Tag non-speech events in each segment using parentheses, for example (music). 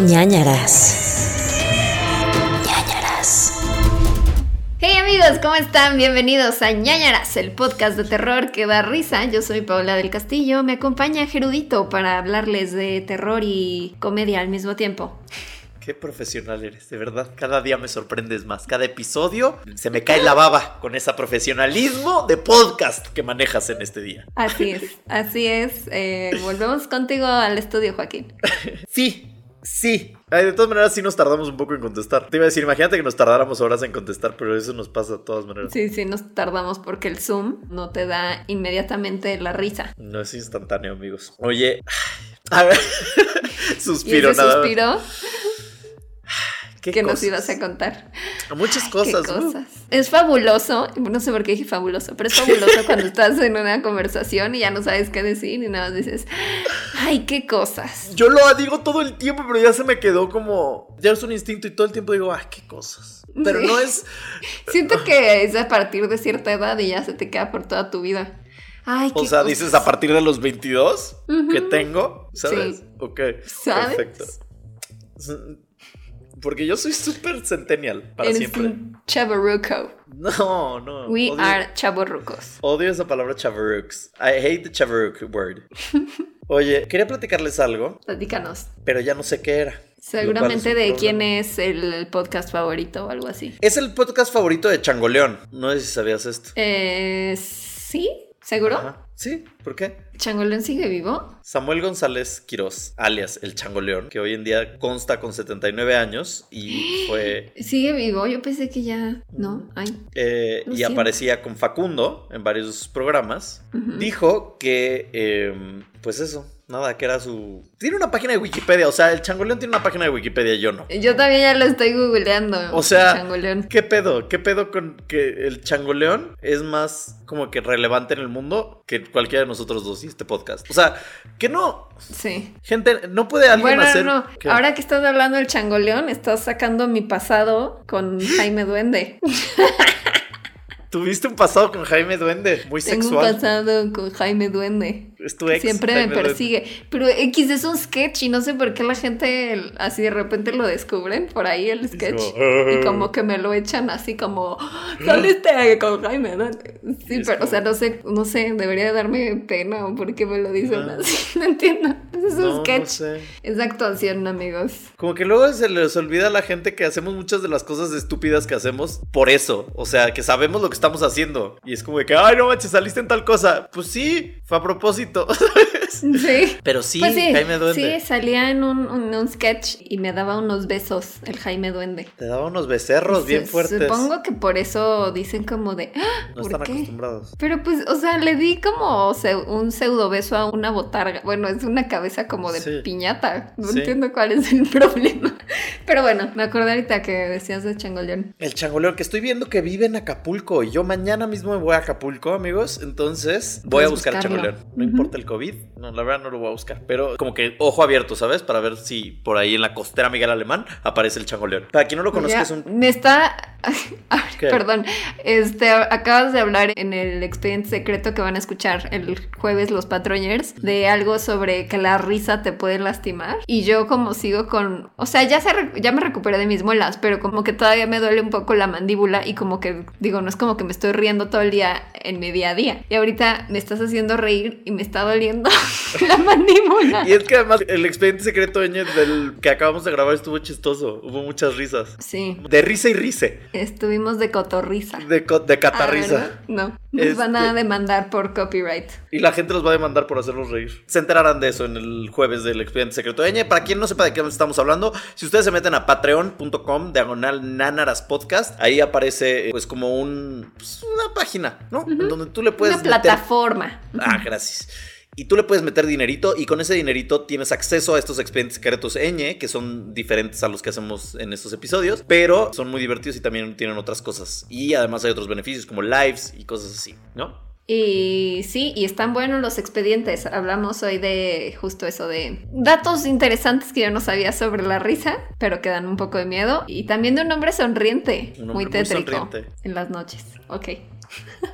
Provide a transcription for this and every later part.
ñañaras. ñañaras. Hey amigos, ¿cómo están? Bienvenidos a ñañaras, el podcast de terror que da risa. Yo soy Paula del Castillo, me acompaña Gerudito para hablarles de terror y comedia al mismo tiempo. Qué profesional eres, de verdad. Cada día me sorprendes más. Cada episodio se me cae la baba con ese profesionalismo de podcast que manejas en este día. Así es, así es. Eh, volvemos contigo al estudio, Joaquín. (laughs) Sí, sí. Ay, de todas maneras, sí nos tardamos un poco en contestar. Te iba a decir, imagínate que nos tardáramos horas en contestar, pero eso nos pasa de todas maneras. Sí, sí, nos tardamos porque el Zoom no te da inmediatamente la risa. No es instantáneo, amigos. Oye, a ver, suspiro (laughs) ¿Y ese nada. suspiro ¿Qué que nos cosas? ibas a contar? Muchas Qué cosas. Es fabuloso, no sé por qué dije fabuloso, pero es fabuloso (laughs) cuando estás en una conversación y ya no sabes qué decir y nada más dices, ay, qué cosas. Yo lo digo todo el tiempo, pero ya se me quedó como. Ya es un instinto y todo el tiempo digo, ay, qué cosas. Pero Sí. no es. (laughs) Siento que es a partir de cierta edad y ya se te queda por toda tu vida. Ay, qué O sea, cosas. dices a partir de los 22 que tengo, ¿sabes? Sí. Ok. ¿Sabes? Perfecto. Porque yo soy súper centennial para Eres siempre. un. No, no. We odio, are chavorrucos. odio esa palabra chavarooks. I hate the chavarrook word. (laughs) Oye, quería platicarles algo, Platícanos. pero ya no sé qué era. Seguramente de quién es el podcast favorito o algo así. Es el podcast favorito de Changoleón. No sé si sabías esto. Eh, ¿Sí? ¿Seguro? Ajá. Sí, ¿por qué? ¿Changoleón sigue vivo? Samuel González Quirós, alias El Changoleón, que hoy en día consta con 79 años y (gasps) fue ¿Sigue vivo? Yo pensé que ya... ¿No? Ay. eh, y siento. aparecía con Facundo en varios programas, dijo que, eh, pues eso, nada, que era su... Tiene una página de Wikipedia, o sea, el Changoleón tiene una página de Wikipedia, yo no. Yo también ya lo estoy googleando. O sea, Changoleón. ¿Qué pedo? ¿Qué pedo con que el changoleón es más como que relevante en el mundo que cualquiera de nosotros dos y este podcast? O sea, que no, Sí. gente, no puede alguien Bueno, hacer... no, ¿Qué? ahora que estás hablando del changoleón, estás sacando mi pasado con Jaime Duende. (laughs) Tuviste un pasado con Jaime Duende, muy Tengo un sexual. pasado con Jaime Duende. Es tu ex. Siempre Jaime me Duende. persigue. Pero X es un sketch y no sé por qué la gente así de repente lo descubren por ahí el sketch. como, Y como que me lo echan así como, saliste con Jaime Duende. Sí, pero o sea, como- no sé, no sé, debería darme pena o por qué me lo dicen No. así. (laughs) No entiendo. Es un No, no sketch. sé. Es actuación, amigos. Como que luego se les olvida a la gente que hacemos muchas de las cosas estúpidas que hacemos por eso. O sea, que sabemos lo que estamos haciendo. Y es como que, ay, no manches, saliste en tal cosa. Pues sí, fue a propósito. (laughs) (laughs) Sí. Pero sí, Pues sí, Jaime Duende. sí, salía en un, un- un sketch y me daba unos besos el Jaime Duende. Te daba unos becerros bien fuertes. Supongo que por eso dicen como de, "Ah, No ¿por están qué? acostumbrados. Pero pues, o sea, le di como un pseudo beso a una botarga. Bueno, es una cabeza como de Sí. piñata. No Sí. entiendo cuál es el (laughs) problema. Pero bueno, me acordé ahorita que decías de Changoleón. El changoleón, que estoy viendo que vive en Acapulco. Y yo mañana mismo me voy a Acapulco, amigos. Entonces voy a buscar el changoleón. No Ujú. importa el COVID. No, la verdad no lo voy a buscar. Pero como que ojo abierto, ¿sabes? Para ver si por ahí en la costera Miguel Alemán aparece el changoleón. Para quien no lo conozca, es un. Me está... (laughs) Perdón, este, acabas de hablar en el expediente secreto que van a escuchar el jueves los patroñers de algo sobre que la risa te puede lastimar y yo como sigo con, o sea, ya se re- ya me recuperé de mis muelas, pero como que todavía me duele un poco la mandíbula y como que digo, no es como que me estoy riendo todo el día en mi día a día. Y ahorita me estás haciendo reír y me está doliendo (laughs) (laughs) la mandíbula. Y es que además el expediente secreto Ñe, del que acabamos de grabar estuvo chistoso. Hubo muchas risas. Sí, De risa y rice. estuvimos de cotorrisa. De, co- de Ah, no, nos van a Este- demandar por copyright. Y la gente los va a demandar por hacerlos reír. Se enterarán de eso en el jueves del expediente secreto de Ñe. Para quien no sepa de qué estamos hablando, si ustedes se meten a patreon.com, diagonal nanaras podcast, ahí aparece pues como un, pues, una página, ¿no? Donde tú le puedes Una meter- plataforma. Ah, gracias. Y tú le puedes meter dinerito y con ese dinerito tienes acceso a estos expedientes secretos ñ, que son diferentes a los que hacemos en estos episodios, pero son muy divertidos y también tienen otras cosas. Y además hay otros beneficios como lives y cosas así, ¿no? Y sí, y están buenos los expedientes. Hablamos hoy de justo eso, de datos interesantes que yo no sabía sobre la risa, pero que dan un poco de miedo. Y también de un hombre sonriente, Un hombre muy muy tétrico sonriente. en las noches. Ok. (laughs)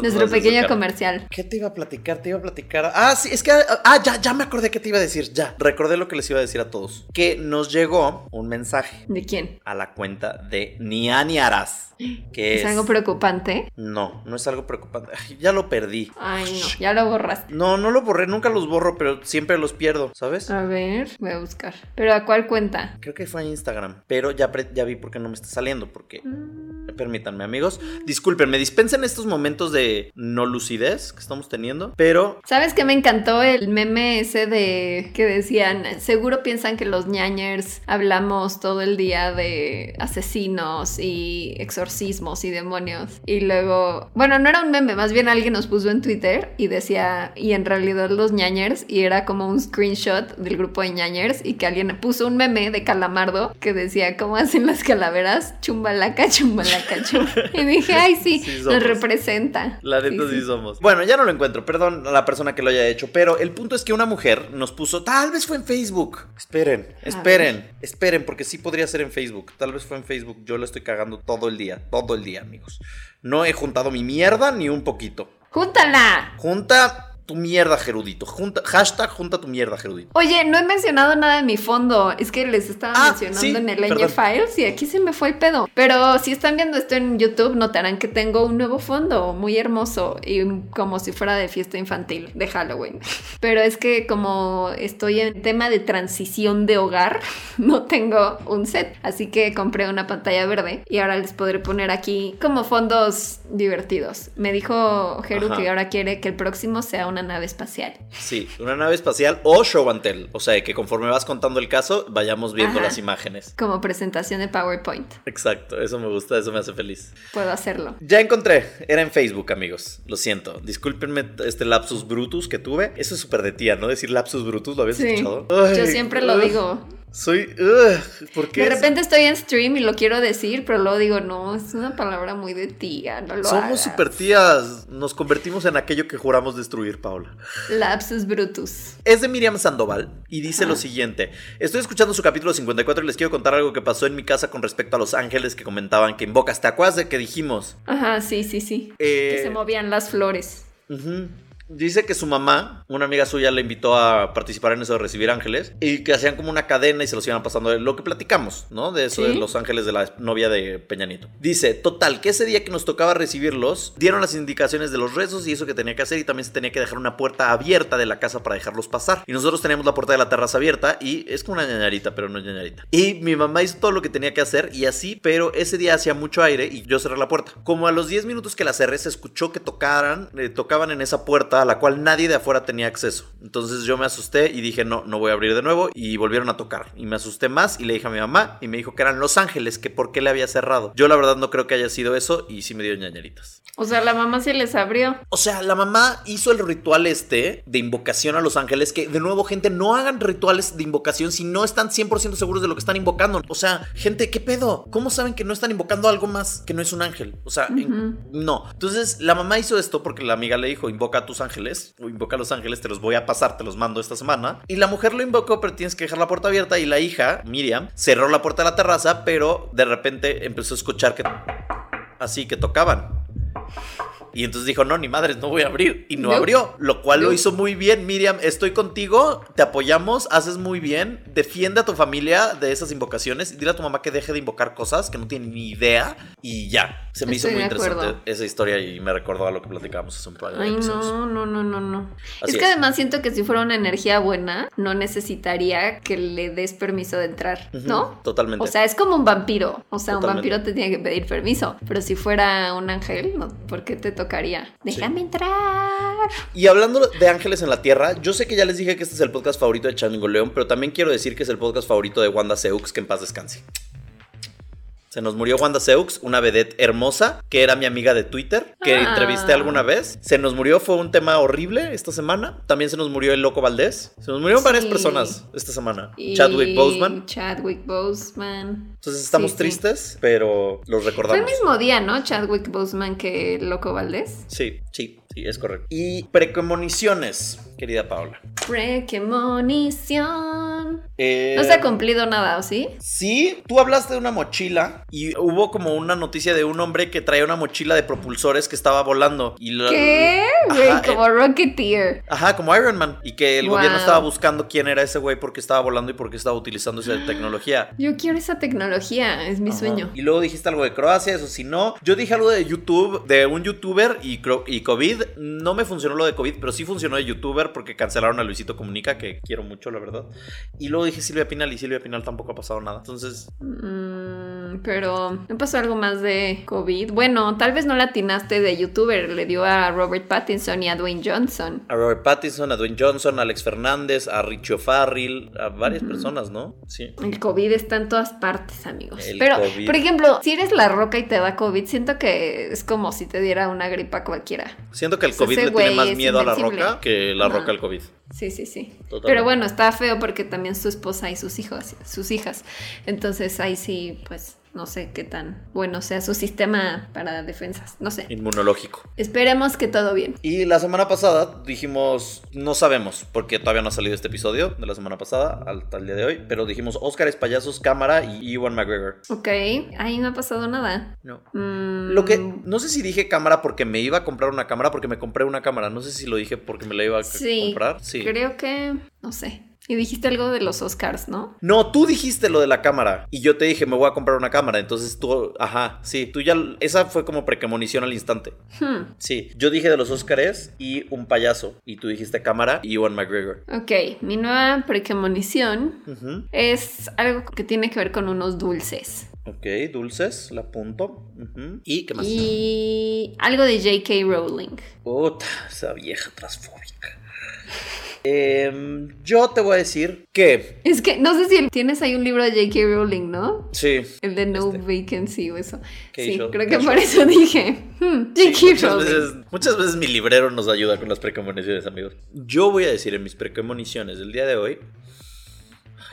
Nuestro pequeño comercial. ¿Qué te iba a platicar? Te iba a platicar. Ah, sí, es que. Ah, ya, ya me acordé que te iba a decir. Ya, recordé lo que les iba a decir a todos. Que nos llegó un mensaje. ¿De quién? A la cuenta de Nianiaras. Que ¿Es, algo preocupante? No, no es algo preocupante. ya lo perdí. Ay, no, ya lo borraste. No, no lo borré, nunca los borro, pero siempre los pierdo, ¿sabes? A ver, voy a buscar. ¿Pero a cuál cuenta? Creo que fue en Instagram, pero ya, ya vi por qué no me está saliendo, porque... Mm. Permítanme, amigos. Disculpen, me dispensen estos momentos de no lucidez que estamos teniendo, pero... ¿Sabes qué me encantó el meme ese de que decían, seguro piensan que los ñañers hablamos todo el día de asesinos y exorcismos y demonios? Y luego, bueno, no era un meme, más bien alguien nos puso en Twitter y decía, y en realidad los ñañers, y era como un screenshot del grupo de ñañers y que alguien puso un meme de calamardo que decía, ¿cómo hacen las calaveras? Chumbalaca, chumbalaca. (laughs) Y dije, ay, sí, nos representa. La neta sí, somos. Bueno, ya no lo encuentro, perdón a la persona que lo haya hecho, pero el punto es que una mujer nos puso, tal vez fue en Facebook. Esperen, esperen, esperen, porque sí podría ser en Facebook. Tal vez fue en Facebook. Yo lo estoy cagando todo el día, todo el día, amigos. No he juntado mi mierda ni un poquito. ¡Júntala! Junta tu mierda, Gerudito. Junta, hashtag junta tu mierda, Gerudito. Oye, no he mencionado nada en mi fondo. Es que les estaba ah, mencionando en el Enge Files y aquí se me fue el pedo. Pero si están viendo esto en YouTube, notarán que tengo un nuevo fondo muy hermoso y como si fuera de fiesta infantil de Halloween. (laughs) Pero es que como estoy en tema de transición de hogar, (laughs) no tengo un set. Así que compré una pantalla verde y ahora les podré poner aquí como fondos divertidos. Me dijo Geru que ahora quiere que el próximo sea una nave espacial. Sí, una nave espacial o show and tell. O sea, que conforme vas contando el caso, vayamos viendo las imágenes. Como presentación de PowerPoint. Exacto, eso me gusta, eso me hace feliz. Puedo hacerlo. Ya encontré, era en Facebook, amigos. Lo siento. Discúlpenme este lapsus brutus que tuve. Eso es súper de tía, ¿no? Decir lapsus brutus, ¿lo habías escuchado? Yo siempre lo digo. Soy. Uh, ¿Por qué? De repente estoy en stream y lo quiero decir, pero luego digo, no, es una palabra muy de tía, no lo Somos super tías. Nos convertimos en aquello que juramos destruir, Paula. Lapsus Brutus. Es de Miriam Sandoval y dice lo siguiente: Estoy escuchando su capítulo 54 y les quiero contar algo que pasó en mi casa con respecto a los ángeles que comentaban que invocas. ¿Te acuerdas de que dijimos? Ajá, sí, sí, sí. Que se eh, movían las flores. Ajá. Dice que su mamá, una amiga suya, le invitó a participar en eso de recibir ángeles y que hacían como una cadena y se los iban pasando. Lo que platicamos, ¿no? De eso de los ángeles de la novia de Peña Nieto. Dice, total, que ese día que nos tocaba recibirlos, dieron las indicaciones de los rezos y eso que tenía que hacer y también se tenía que dejar una puerta abierta de la casa para dejarlos pasar. Y nosotros teníamos la puerta de la terraza abierta y es como una ñañarita, pero no ñañarita. Y mi mamá hizo todo lo que tenía que hacer y así, pero ese día hacía mucho aire y yo cerré la puerta. Como a los 10 minutos que la cerré, se escuchó que tocaran, eh, tocaban en esa puerta a la cual nadie de afuera tenía acceso. Entonces yo me asusté y dije, no, no voy a abrir de nuevo. Y volvieron a tocar. Y me asusté más y le dije a mi mamá y me dijo que eran Los Ángeles, que por qué le había cerrado. Yo la verdad no creo que haya sido eso y sí me dio ñañeritas. O sea, la mamá sí les abrió. O sea, la mamá hizo el ritual este de invocación a Los Ángeles, que de nuevo, gente, no hagan rituales de invocación si no están 100% seguros de lo que están invocando. O sea, gente, ¿qué pedo? ¿Cómo saben que no están invocando algo más que no es un ángel? O sea, no. Entonces, la mamá hizo esto porque la amiga le dijo, invoca a tus ángeles o invoca a los ángeles, te los voy a pasar, te los mando esta semana. Y la mujer lo invocó, pero tienes que dejar la puerta abierta. Y la hija, Miriam, cerró la puerta de la terraza, pero de repente empezó a escuchar que... Así que tocaban. Y entonces dijo, no, ni madres, no voy a abrir. Y no, abrió, lo cual lo hizo muy bien. Miriam, estoy contigo, te apoyamos, haces muy bien. Defiende a tu familia de esas invocaciones. Y dile a tu mamá que deje de invocar cosas que no tiene ni idea. Y ya, se me hizo muy interesante esa historia y me recordó a lo que platicábamos hace un par de Ay, no, no, no, no, no. es que además siento que si fuera una energía buena, no necesitaría que le des permiso de entrar, ¿no? Totalmente. O sea, es como un vampiro. O sea, un vampiro te tiene que pedir permiso. Pero si fuera un ángel, no, ¿por qué te tocaría. Déjame entrar. Y hablando de Ángeles en la Tierra, yo sé que ya les dije que este es el podcast favorito de Chango León, pero también quiero decir que es el podcast favorito de Wanda Seux, que en paz descanse. Se nos murió Wanda Seux, una vedette hermosa, que era mi amiga de Twitter, que ah. entrevisté alguna vez. Se nos murió, fue un tema horrible esta semana. También se nos murió el loco Valdés. Se nos murieron varias personas esta semana. Chadwick Boseman. Chadwick Boseman. Entonces estamos tristes, pero los recordamos. Fue el mismo día, ¿no? Chadwick Boseman que loco Valdés. Sí, sí. Sí, es correcto. Y precomoniciones, querida Paola. Premonición. Eh, No se ha cumplido nada, ¿o sí? Sí, tú hablaste de una mochila y hubo como una noticia de un hombre que traía una mochila de propulsores que estaba volando. Y la- ¿Qué? Güey, Ajá, como Rocketeer. Ajá, como Iron Man. Y que el gobierno estaba buscando quién era ese güey porque estaba volando y porque estaba utilizando esa tecnología. (gasps) Yo quiero esa tecnología, es mi Ajá. sueño. Y luego dijiste algo de Croacia, eso si no. Yo dije algo de YouTube, de un youtuber y, y COVID. No me funcionó lo de COVID, pero sí funcionó de youtuber porque cancelaron a Luisito Comunica, que quiero mucho, la verdad. Y luego dije Silvia Pinal y Silvia Pinal tampoco ha pasado nada. Entonces, Mm, pero ¿no pasó algo más de COVID? Bueno, tal vez no la atinaste de youtuber, le dio a Robert Pattinson y a Dwayne Johnson. a Robert Pattinson, a Dwayne Johnson, a Alex Fernández, a Richo Farrell, a varias personas, ¿no? Sí. El COVID está en todas partes, amigos. El Pero, COVID. por ejemplo, si eres la roca y te da COVID, siento que es como si te diera una gripa cualquiera. Siento que el COVID le tiene más miedo a la roca que la roca al COVID. Sí, sí, sí. Totalmente. Pero bueno, está feo porque también su esposa y sus hijos, sus hijas. Entonces ahí sí, pues no sé qué tan bueno sea su sistema para defensas. No sé. Inmunológico. Esperemos que todo bien. Y la semana pasada dijimos, no sabemos, porque todavía no ha salido este episodio de la semana pasada al, al día de hoy, pero dijimos Oscars, payasos, cámara y Ewan McGregor. Ok, ahí no ha pasado nada. No. Mm, Lo que, no sé si dije cámara porque me iba a comprar una cámara, porque me compré una cámara. No sé si lo dije porque me la iba a Sí, comprar. Sí. creo que, no sé. Y dijiste algo de los Oscars, ¿no? No, tú dijiste lo de la cámara y yo te dije, me voy a comprar una cámara. Entonces tú, ajá, sí, tú ya, esa fue como precomonición al instante. Hmm, Sí, yo dije de los Oscars y un payaso. Y tú dijiste cámara y Ewan McGregor. Ok, mi nueva precomonición Ujú. es algo que tiene que ver con unos dulces. Ok, dulces, la apunto. ¿Y qué más? Y algo de J.K. Rowling. Puta, esa vieja transfóbica. (laughs) Em, yo te voy a decir que Es que no sé si tienes ahí un libro de J.K. Rowling, ¿no? sí. El de No Este. Vacancy o eso. ¿Qué Sí, creo ¿Qué que por eso dije. hmm, Sí, J.K. muchas, Rowling. veces, muchas veces mi librero nos ayuda con las precomoniciones, amigos. Yo voy a decir en mis precomoniciones del día de hoy.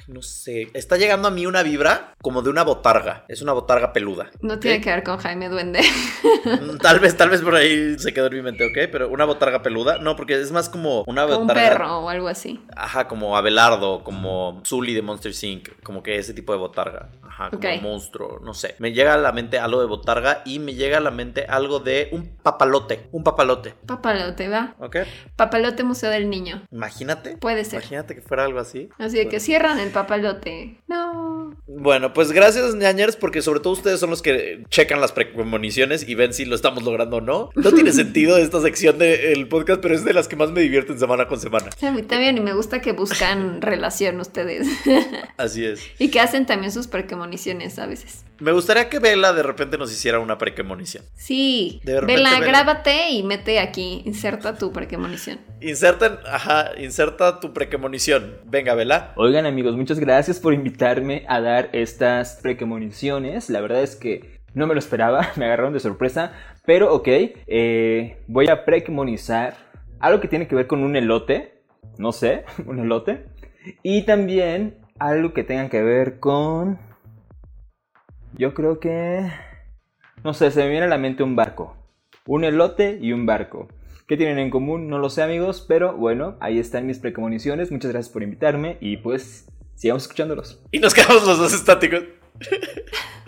No sé. Está llegando a mí una vibra como de una botarga. Es una botarga peluda. No tiene que ver con Jaime Duende. Mm, Tal vez, tal vez por ahí se quedó en mi mente, ¿ok? Pero una botarga peluda. No, porque es más como una Como un botarga. perro o algo así. Ajá, como Abelardo, como Zully de Monster Inc. Como que ese tipo de botarga. Ajá, como monstruo, no sé. Me llega a la mente algo de botarga y me llega a la mente algo de un papalote. Un papalote, Papalote, va. ¿ok? Papalote Museo del Niño. Imagínate. Puede ser. Imagínate que fuera algo así. Así de que cierran el papalote. No. Bueno, pues gracias, ñañers, porque sobre todo ustedes son los que checan las premoniciones y ven si lo estamos logrando o no. No tiene (laughs) sentido esta sección del podcast, pero es de las que más me divierten semana con semana. A mí también y me gusta que buscan (laughs) relación ustedes. Así es. (laughs) y que hacen también sus precomoniciones a veces. Me gustaría que Vela de repente nos hiciera una precomonición. Sí. De repente Vela, grábate y mete aquí. Inserta tu precomonición. Inserten, ajá, inserta tu precomonición. Venga, Vela. Oigan amigos, muchas gracias por invitarme a dar estas precomoniciones. La verdad es que no me lo esperaba, (laughs) me agarraron de sorpresa. Pero ok, eh, voy a precomonizar algo que tiene que ver con un elote. No sé, (laughs) un elote. Y también algo que tenga que ver con... Yo creo que... No sé, se me viene a la mente un barco. Un elote y un barco. ¿Qué tienen en común? No lo sé amigos, pero bueno, ahí están mis precomoniciones. Muchas gracias por invitarme y pues sigamos escuchándolos. Y nos quedamos los dos estáticos. (laughs)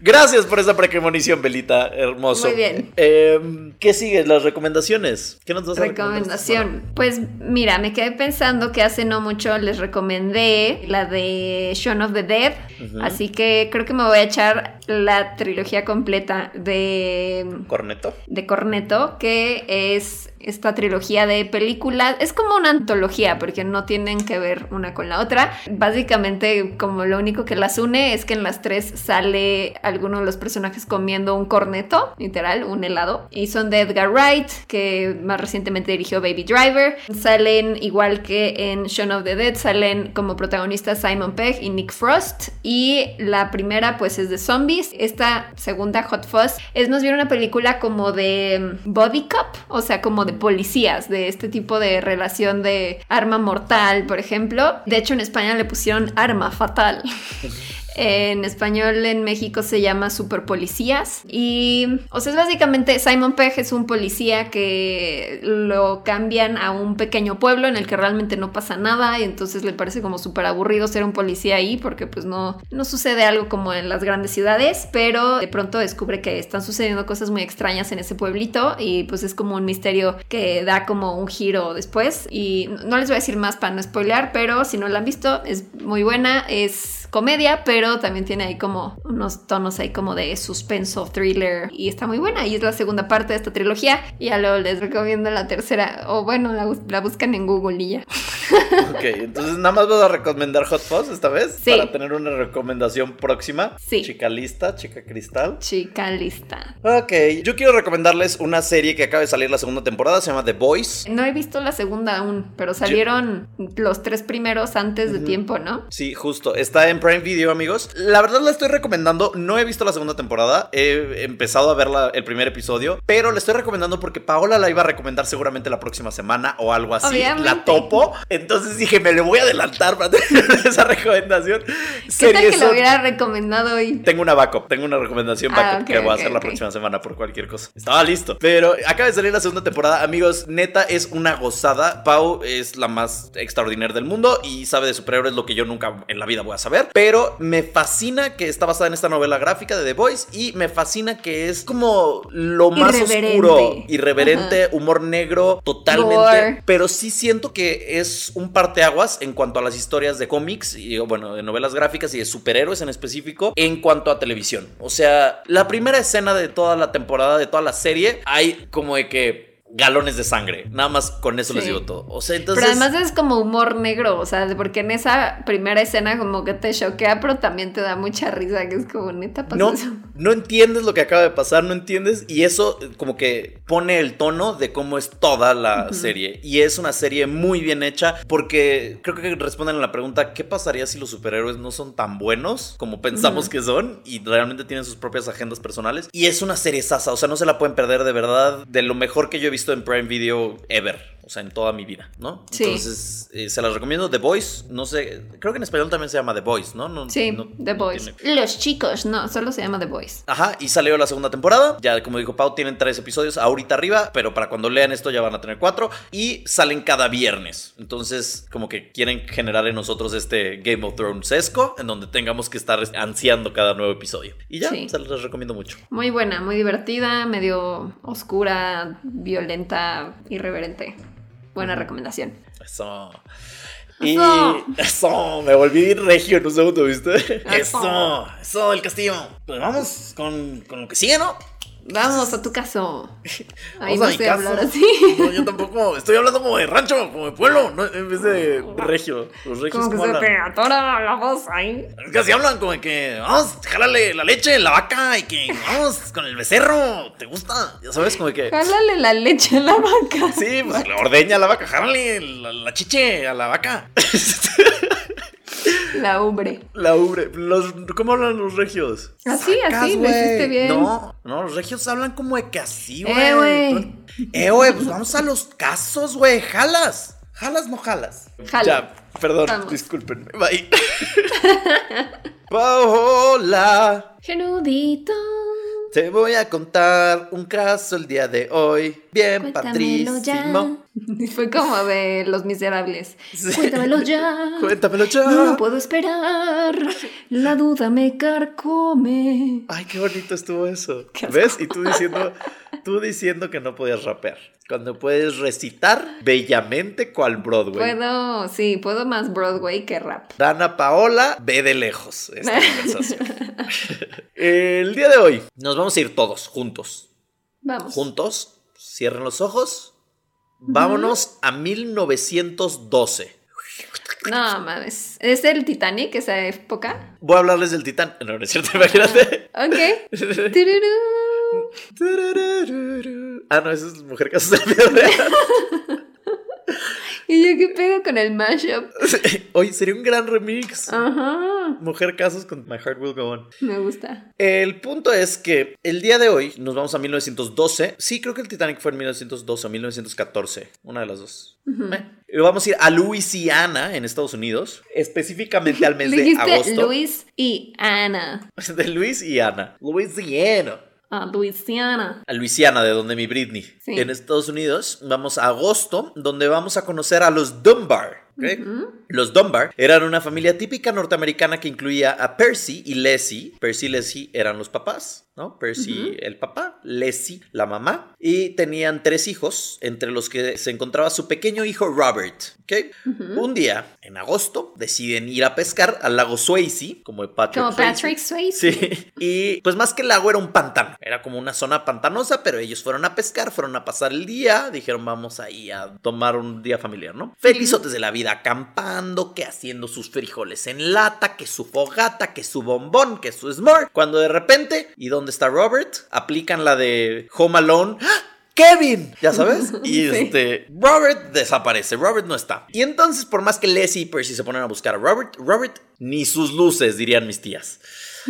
Gracias por esa precomonición, Belita. Hermoso. Muy bien. Eh, ¿Qué sigue? Las recomendaciones. ¿Qué nos vas a Recomendación. Pues mira, me quedé pensando que hace no mucho les recomendé la de Shaun of the Dead. Así que creo que me voy a echar la trilogía completa de? ¿Corneto? de Corneto, que es esta trilogía de películas. Es como una antología, porque no tienen que ver una con la otra. Básicamente, como lo único que las une es que en las tres sale alguno de los personajes comiendo un corneto, literal, un helado. Y son de Edgar Wright, que más recientemente dirigió Baby Driver. Salen, igual que en Shaun of the Dead, salen como protagonistas Simon Pegg y Nick Frost. Y la primera, pues, es de zombies. Esta segunda, Hot Fuzz, es más bien una película como de mm, body cop, o sea, como de policías, de este tipo de relación de arma mortal, por ejemplo. De hecho, en España le pusieron arma fatal. En español en México se llama Super Policías. Y, o sea, es básicamente Simon Pegg es un policía que lo cambian a un pequeño pueblo en el que realmente no pasa nada y entonces le parece como súper aburrido ser un policía ahí porque pues no, no sucede algo como en las grandes ciudades, pero de pronto descubre que están sucediendo cosas muy extrañas en ese pueblito y pues es como un misterio que da como un giro después y no les voy a decir más para no spoilear, pero si no la han visto es muy buena, es comedia, pero también tiene ahí como unos tonos ahí como de suspenso, thriller y está muy buena y es la segunda parte de esta trilogía. Y ya luego les recomiendo la tercera o bueno, la, bus- la buscan en Google y ya. (laughs) Ok, entonces nada más vas a recomendar Hot Fuzz esta vez Sí. para tener una recomendación próxima. Sí. Chica lista, chica cristal. Chica lista. Ok, yo quiero recomendarles una serie que acaba de salir la segunda temporada, se llama The Boys. No he visto la segunda aún, pero salieron los tres primeros antes de tiempo, ¿no? Sí, justo. Está en Prime Video, amigos. La verdad la estoy recomendando. No he visto la segunda temporada. He empezado a ver la- el primer episodio. Pero la estoy recomendando porque Paola la iba a recomendar seguramente la próxima semana o algo así. Obviamente. La topo. Entonces dije, me le voy a adelantar para tener (laughs) esa recomendación. ¿Qué tal que lo hubiera recomendado hoy? Tengo una backup, tengo una recomendación Ah, backup ok, que voy a hacer la próxima semana por cualquier cosa. Estaba listo. Pero acaba de salir la segunda temporada, amigos. Neta, es una gozada. Pau es la más extraordinaria del mundo y sabe de superhéroes lo que yo nunca en la vida voy a saber. Pero me fascina que está basada en esta novela gráfica de The Voice y me fascina que es como lo más Irreverente. oscuro, irreverente, humor negro, totalmente. Pero sí siento que es un parteaguas en cuanto a las historias de cómics y, bueno, de novelas gráficas y de superhéroes en específico en cuanto a televisión. O sea, la primera escena de toda la temporada, de toda la serie, hay como de que galones de sangre. Nada más con eso les digo todo. O sea, entonces... Pero además es como humor negro, o sea, porque en esa primera escena como que te choquea, pero también te da mucha risa, que es como neta pasó no, eso. no entiendes lo que acaba de pasar, no entiendes. Y eso como que pone el tono de cómo es toda la serie. Y es una serie muy bien hecha porque creo que responden a la pregunta, ¿qué pasaría si los superhéroes no son tan buenos como pensamos que son? Y realmente tienen sus propias agendas personales. Y es una serie sasa, o sea, no se la pueden perder de verdad. De lo mejor que yo he visto en Prime Video ever. O sea, en toda mi vida, ¿no? Sí. Entonces, eh, se las recomiendo. The Voice, no sé, creo que en español también se llama The Voice, ¿no? no Sí, no- The no tiene- Los chicos, no, solo se llama The Boys. Ajá, y salió la segunda temporada. Ya, como dijo Pau, tienen tres episodios ahorita arriba, pero para cuando lean esto ya van a tener cuatro. Y salen cada viernes. Entonces, como que quieren generar en nosotros este Game of Thrones esco, en donde tengamos que estar ansiando cada nuevo episodio. Y ya, Sí. se los recomiendo mucho. Muy buena, muy divertida, medio oscura, violenta, irreverente. Buena recomendación. Eso. Y Eso. eso, me volví regio en un segundo, ¿viste? Eso. Eso, eso, el castillo. Pues vamos con, con lo que sigue, ¿no? Vamos a tu caso. (laughs) Ahí Vamos no a sé caso. hablar así. No, yo tampoco. Estoy hablando como de rancho, como de pueblo, no, en vez de regio. Los regios Como que ¿cómo se te atora la voz ahí. Es que así hablan como de que vamos, jálale la leche en la vaca y que vamos con el becerro. ¿Te gusta? Ya sabes, como de que. Jálale la leche a la vaca. Sí, pues la ordeña a la vaca, jálale la, la chiche a la vaca. (laughs) (laughs) La ubre. La ubre. Los, ¿Cómo hablan los regios? Así, Sacas, así, lo güey. hiciste bien. No, no, los regios hablan como de que así, güey. Eh, güey. Eh, güey, pues vamos a los casos, güey. Jalas. Jalas, no jalas. Jalo. Ya, perdón, Vamos. discúlpenme. Bye. (laughs) Paola, Genudito. te voy a contar un caso el día de hoy. Bien Cuéntamelo ya. (laughs) Fue como de Los Miserables. Sí. Cuéntamelo ya. (laughs) Cuéntamelo ya. No puedo esperar. La duda me carcome. Ay, qué bonito estuvo eso. (laughs) ¿Ves? Y tú diciendo, tú diciendo que no podías rapear. Cuando puedes recitar bellamente cual Broadway. Puedo, sí, puedo más Broadway que rap. Dana Paola ve de lejos esta conversación. El día de hoy nos vamos a ir todos juntos. Vamos. Juntos. Cierren los ojos. Vámonos a 1912. No mames. ¿Es el Titanic esa época? Voy a hablarles del Titán. No, no es cierto, (laughs) imagínate. Ok. (laughs) Ah, no, esa es Mujer Casos de Piedra. Y yo, ¿qué pedo con el mashup? (laughs) Oye, sería un gran remix. Ajá. Mujer Casos con My Heart Will Go On. Me gusta. El punto es que el día de hoy nos vamos a 1912. Sí, creo que el Titanic fue en 1912 o 1914. Una de las dos. Eh, Vamos a ir a Louisiana, en Estados Unidos. Específicamente al mes (laughs) de agosto. Luis y Ana. (laughs) De Luis y Ana. Louisiana. Ah, Luisiana. A Luisiana, de donde mi Britney. Sí. En Estados Unidos, vamos a agosto, donde vamos a conocer a los Dunbar. Los Dunbar eran una familia típica norteamericana que incluía a Percy y Leslie. Percy y Leslie eran los papás, ¿no? Percy el papá, Leslie la mamá. Y tenían tres hijos, entre los que se encontraba su pequeño hijo Robert. ¿ok? Un día, en agosto, deciden ir a pescar al lago Swayze, como Patrick Como Swayze. Patrick Swayze. Sí, y pues más que el lago era un pantano, era como una zona pantanosa, pero ellos fueron a pescar, fueron a pasar el día, dijeron vamos ahí a tomar un día familiar, ¿no? Felizotes de la vida acampando, que haciendo sus frijoles en lata, que su fogata, que su bombón, que su s'more, cuando de repente, ¿y dónde está Robert? Aplican la de Home Alone. ¡Ah! Kevin, ya sabes. (laughs) Y Sí. este, Robert desaparece, Robert no está. Y entonces, por más que Leslie y Percy se ponen a buscar a Robert, Robert ni sus luces, dirían mis tías. (laughs)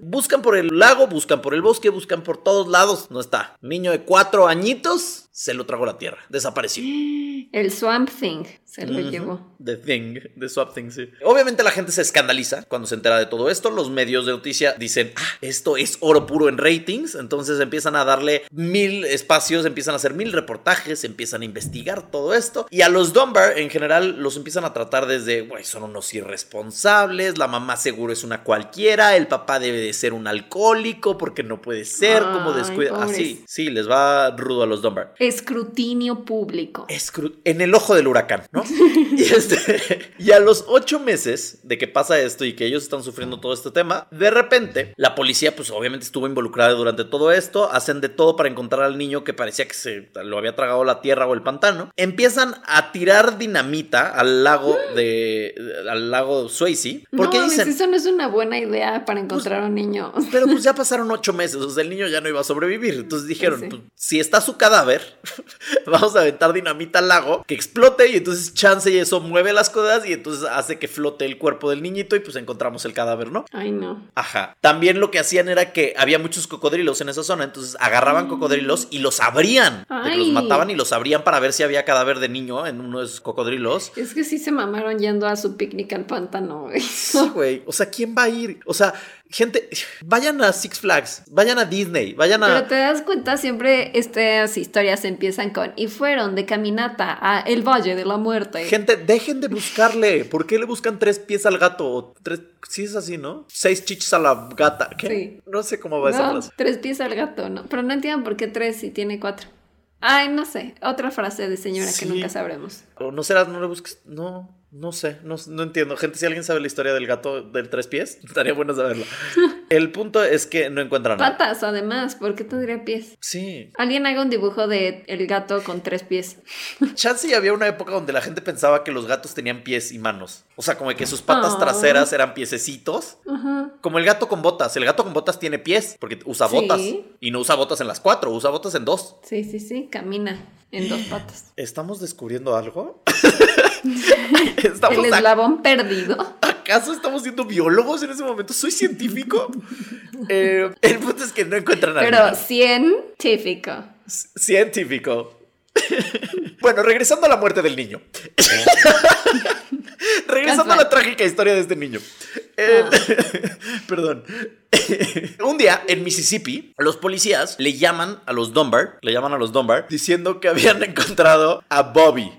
Buscan por el lago, buscan por el bosque, buscan por todos lados. No está. Niño de cuatro añitos se lo tragó la tierra. Desapareció. (gasps) El Swamp Thing se lo llevó. The Thing, The Swap Thing, sí. Obviamente la gente se escandaliza cuando se entera de todo esto. Los medios de noticia dicen, ah, esto es oro puro en ratings. Entonces empiezan a darle mil espacios, empiezan a hacer mil reportajes, empiezan a investigar todo esto. Y a los Dunbar en general los empiezan a tratar desde, güey, son unos irresponsables, la mamá seguro es una cualquiera, el papá debe de ser un alcohólico porque no puede ser, como descuida. Así, sí, les va rudo a los Dunbar Escrutinio público. escru- en el ojo del huracán, ¿no? (laughs) y, este, y a los ocho meses de que pasa esto y que ellos están sufriendo todo este tema, de repente la policía pues obviamente estuvo involucrada durante todo esto, hacen de todo para encontrar al niño que parecía que se lo había tragado la tierra o el pantano, empiezan a tirar dinamita al lago de al lago Swayze porque no, dicen eso no es una buena idea para encontrar a un niño. pero pues ya (laughs) pasaron ocho meses, o sea, el niño ya no iba a sobrevivir. Entonces dijeron, Sí. pues, si está su cadáver, (laughs) vamos a aventar dinamita al lago, que explote y entonces chance y eso mueve las cosas y entonces hace que flote el cuerpo del niñito y pues encontramos el cadáver, ¿no? Ay, no. Ajá. También lo que hacían era que había muchos cocodrilos en esa zona, entonces agarraban cocodrilos y los abrían. Los Mm. Mataban y los abrían para ver si había cadáver de niño en uno de esos cocodrilos. Es que sí se mamaron yendo a su picnic al pantano, güey. Sí, güey. O sea, ¿quién va a ir? O sea, gente, vayan a Six Flags, vayan a Disney, vayan a... Pero te das cuenta, siempre estas historias empiezan con y fueron de caminata a el Valle de la Muerte. Gente, dejen de buscarle. ¿Por qué le buscan tres pies al gato? O tres, sí es así, ¿no? Seis chichis a la gata. ¿Qué? Sí. No sé cómo va esa No, frase. tres pies al gato, ¿no? Pero no entiendo por qué tres si tiene cuatro. Ay, no sé. Otra frase de señora Sí. que nunca sabremos. O no será, no le busques. No, no sé, no, no entiendo. Gente, si alguien sabe la historia del gato del tres pies, (laughs) estaría bueno saberlo. (laughs) El punto es que no encuentran nada. Patas, además, ¿por qué tendría pies? Sí. Alguien haga un dibujo de el gato con tres pies. (laughs) Chance había una época donde la gente pensaba que los gatos tenían pies y manos. O sea, como que sus patas traseras eran piececitos. Como el gato con botas. El gato con botas tiene pies porque usa Sí. botas. Y no usa botas en las cuatro, usa botas en dos. Sí, sí, sí, camina en dos patas. ¿Estamos descubriendo algo? (laughs) ¿Estamos El eslabón perdido. ¿Acaso estamos siendo biólogos en ese momento? ¿Soy científico? Eh, el punto es que no encuentran a Pero científico. Científico. (laughs) bueno, regresando a la muerte del niño. (laughs) regresando a la trágica historia de este niño. El- Perdón. Un día en Mississippi, los policías le llaman a los Dunbar, le llaman a los Dunbar, diciendo que habían encontrado a Bobby.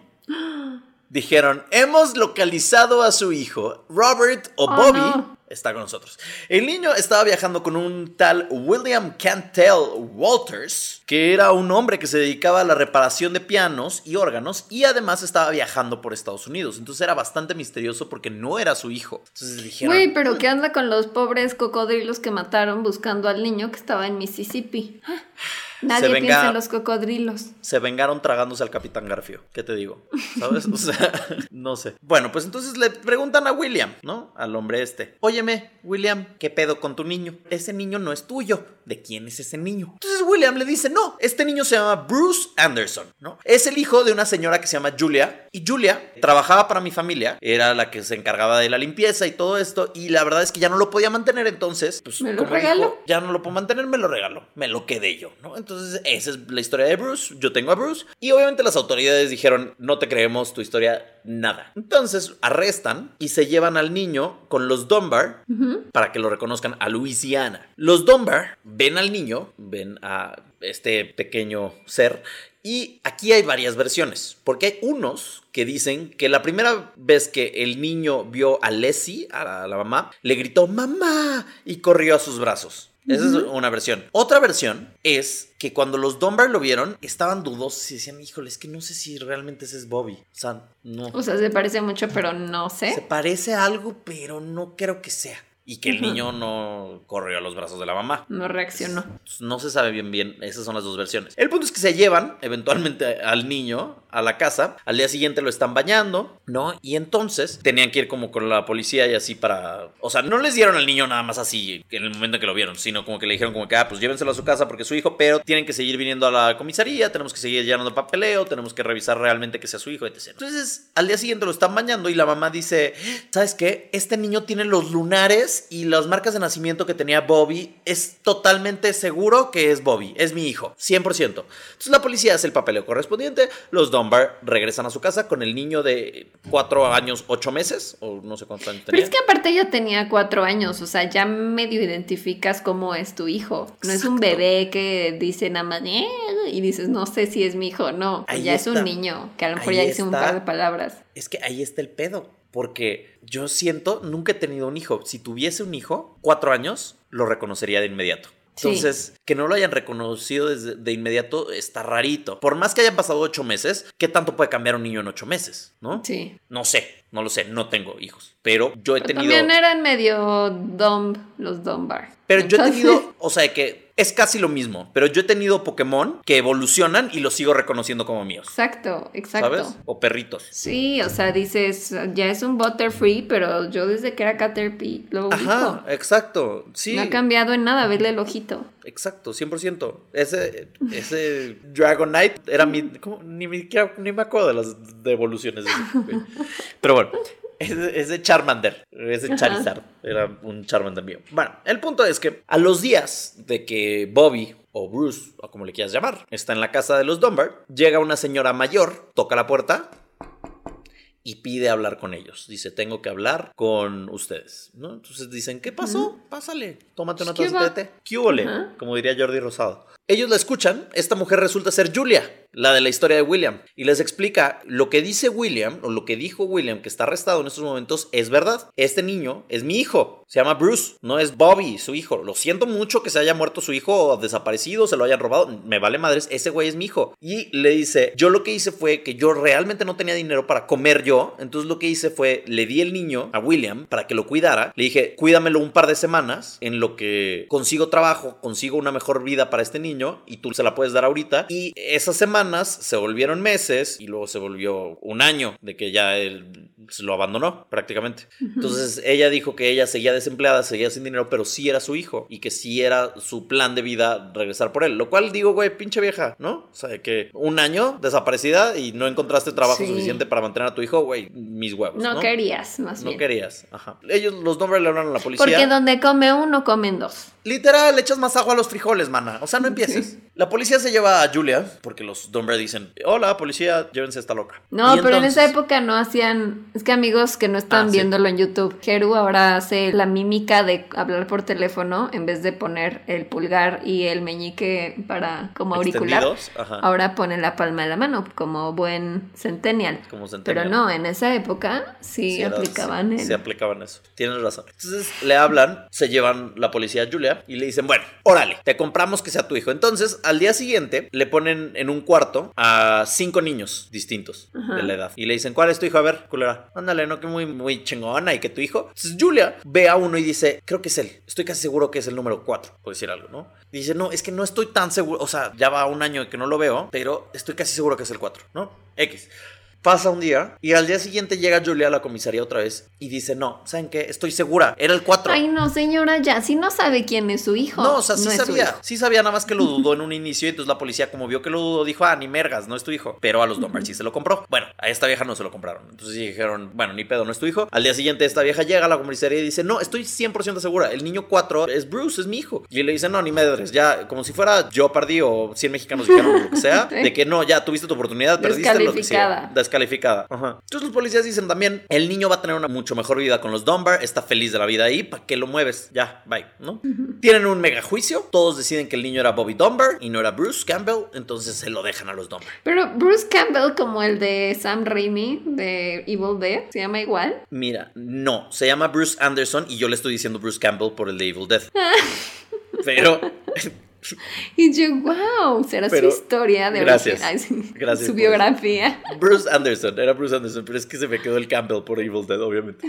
Dijeron, hemos localizado a su hijo, Robert o Oh, Bobby. no. Está con nosotros. El niño estaba viajando con un tal William Cantel Walters, que era un hombre que se dedicaba a la reparación de pianos y órganos y además estaba viajando por Estados Unidos. Entonces era bastante misterioso porque no era su hijo. Entonces dijeron, Güey, pero ¿qué anda con los pobres cocodrilos que mataron buscando al niño que estaba en Mississippi? (sighs) (gasps) (sighs) (sighs) Nadie se, piensa en los cocodrilos. se vengaron tragándose al Capitán Garfio. ¿Qué te digo? ¿Sabes? O sea, (laughs) no sé. Bueno, pues entonces le preguntan a William, ¿no? Al hombre este. Óyeme, William, ¿qué pedo con tu niño? Ese niño no es tuyo. ¿De quién es ese niño? Entonces William le dice, no, este niño se llama Bruce Anderson, ¿no? Es el hijo de una señora que se llama Julia. Y Julia trabajaba para mi familia. Era la que se encargaba de la limpieza y todo esto. Y la verdad es que ya no lo podía mantener. Entonces, pues, ¿Me lo como regaló? dijo, ya no lo puedo mantener, me lo regaló. Me lo quedé yo, ¿no? Entonces, esa es la historia de Bruce. Yo tengo a Bruce. Y obviamente las autoridades dijeron, no te creemos tu historia, nada. Entonces, arrestan y se llevan al niño con los Dunbar para que lo reconozcan a Louisiana. Los Dunbar ven al niño, ven a este pequeño ser. Y aquí hay varias versiones, porque hay unos que dicen que la primera vez que el niño vio a Leslie, a la, a la mamá, le gritó mamá y corrió a sus brazos. Esa es una versión. Otra versión es que cuando los Dunbar lo vieron, estaban dudosos y decían, híjole, es que no sé si realmente ese es Bobby. O sea, no. O sea, se parece mucho, pero no Se sé. parece a algo, pero no creo que sea. Y que el niño no corrió a los brazos de la mamá. No reaccionó. No se sabe bien bien, esas son las dos versiones. El punto es que se llevan eventualmente al niño a la casa, al día siguiente lo están bañando, ¿no? Y entonces tenían que ir como con la policía y así para... O sea, no les dieron al niño nada más así en el momento en que lo vieron, sino como que le dijeron como que, ah, pues llévenselo a su casa porque es su hijo, pero tienen que seguir viniendo a la comisaría, tenemos que seguir llenando papeleo, tenemos que revisar realmente que sea su hijo, etc. Entonces, al día siguiente lo están bañando y la mamá dice, ¿sabes qué? Este niño tiene los lunares y las marcas de nacimiento que tenía Bobby. Es totalmente seguro que es Bobby, es mi hijo, 100%. Entonces la policía hace el papeleo correspondiente, los Dunbar regresan a su casa con el niño de 4 años, 8 meses, o no sé cuántos años Pero tenía. es que aparte ella tenía cuatro años, o sea, ya medio identificas cómo es tu hijo. No es un bebé que dice nada más "Eh", y dices, no sé si es mi hijo, no. Ahí ya es un niño, que a lo mejor Ahí ya dice un par de palabras. Es que ahí está el pedo. Porque yo siento, nunca he tenido un hijo. Si tuviese un hijo, cuatro años, lo reconocería de inmediato. Sí. Entonces, que no lo hayan reconocido desde- de inmediato está rarito. Por más que hayan pasado ocho meses, ¿qué tanto puede cambiar un niño en ocho meses? ¿No? Sí. No sé, no lo sé, no tengo hijos. Pero yo he Pero tenido. también eran medio dumb los Dunbar. Pero yo he tenido, (laughs) o sea, que es casi lo mismo. Pero yo he tenido Pokémon que evolucionan y los sigo reconociendo como míos. Exacto, exacto. ¿Sabes? O perritos. Sí, o sea, dices, ya es un Butterfree, pero yo desde que era Caterpie lo ubico. Ajá, exacto. Sí. No ha cambiado en nada, verle el ojito. Exacto, 100%. Ese, ese Dragonite era mi... ¿cómo? Ni, me, ni me acuerdo de las devoluciones. de ese, güey. (laughs) Pero bueno, ese, ese Charmander, ese Charizard, era un Charmander mío. Bueno, el punto es que a los días de que Bobby o Bruce, o como le quieras llamar, está en la casa de los Dunbar, llega una señora mayor, toca la puerta y pide hablar con ellos. Dice, tengo que hablar con ustedes, ¿no? Entonces dicen, ¿qué pasó? Pásale, tómate una ¿Qué tacita va? de té. ¿Qué? Ajá. Como diría Jordi Rosado. Ellos la escuchan, esta mujer resulta ser Julia, la de la historia de William, y les explica lo que dice William, o lo que dijo William, que está arrestado en estos momentos, es verdad. Este niño es mi hijo, se llama Bruce, no es Bobby, su hijo. Lo siento mucho que se haya muerto su hijo o desaparecido, se lo hayan robado, me vale madres, ese güey es mi hijo. Y le dice, yo lo que hice fue que yo realmente no tenía dinero para comer yo, entonces lo que hice fue, le di el niño a William para que lo cuidara, le dije, cuídamelo un par de semanas en lo que consigo trabajo, consigo una mejor vida para este niño y tú se la puedes dar ahorita. Y esas semanas se volvieron meses y luego se volvió un año de que ya él se lo abandonó prácticamente. Entonces ella dijo que ella seguía desempleada, seguía sin dinero, pero sí era su hijo y que sí era su plan de vida regresar por él. Lo cual digo, güey, pinche vieja, ¿no? O sea, que un año desaparecida y no encontraste trabajo Sí. suficiente para mantener a tu hijo, güey, mis huevos. No, No, querías, más No bien. querías, ajá. Ellos, los nombres le hablan a la policía. Porque donde come uno, comen dos. Literal, le echas más agua a los frijoles, mana. O sea, no empieces. La policía se lleva a Julia porque los Dunbar dicen: Hola, policía, llévense a esta loca. No, Y pero en esa época no hacían. Es que amigos que no están Ah, sí. viéndolo en YouTube, Jeru ahora hace la mímica de hablar por teléfono en vez de poner el pulgar y el meñique para como auricular. Ajá. Ahora pone la palma de la mano como buen centennial. Como centennial. Pero no, en esa época sí, Sí, era- aplicaban sí, el. aplicaban eso. Tienes razón. Entonces le hablan, se llevan la policía a Julia y le dicen, bueno, órale, te compramos que sea tu hijo. Entonces, al día siguiente, le ponen en un cuarto a cinco niños distintos Ajá. de la edad. Y le dicen, ¿cuál es tu hijo? A ver, culera. Ándale, no que muy, muy chingona y que tu hijo. Julia ve a uno y dice, creo que es él, estoy casi seguro que es el número 4, por decir algo, ¿no? Dice, no, es que no estoy tan seguro, o sea, ya va un año que no lo veo, pero estoy casi seguro que es el 4, ¿no? X. Pasa un día y al día siguiente llega Julia a la comisaría otra vez y dice, no, ¿saben qué? Estoy segura, era el 4. Ay, no, señora, ya, si no sabe quién es su hijo. No, o sea, sí no sabía. Sí sabía, nada más que lo dudó en un inicio. Y entonces la policía, como vio que lo dudó, dijo: Ah, ni mergas, no es tu hijo. Pero a los Dunbar sí se lo compró. Bueno, a esta vieja no se lo compraron. Entonces dijeron: Bueno, ni pedo, no es tu hijo. Al día siguiente, esta vieja llega a la comisaría y dice: No, estoy 100% segura. El niño 4 es Bruce, es mi hijo. Y le dice: No, ni madres. Ya, como si fuera yo perdí o 100 mexicanos dijeron lo que sea. (laughs) De que no, ya tuviste tu oportunidad, perdiste lo que sea. Descalificada. Ajá. Entonces los policías dicen también: El niño va a tener una mucho mejor vida con los Dunbar. Está feliz de la vida ahí. ¿Para qué lo mueves? Ya, bye, ¿no? Tienen un mega juicio. Todos deciden que el niño era Bobby Dunbar y no era Bruce Campbell. Entonces se lo dejan a los Dunbar. Pero Bruce Campbell, como el de Sam Raimi de Evil Dead, se llama igual. Mira, no, se llama Bruce Anderson y yo le estoy diciendo Bruce Campbell por el de Evil Dead. (laughs) Pero Y yo, wow, será Pero- su historia de gracias. origen. Gracias Su biografía. Bruce Anderson, era Bruce Anderson, pero es que se me quedó el Campbell por Evil Dead, obviamente.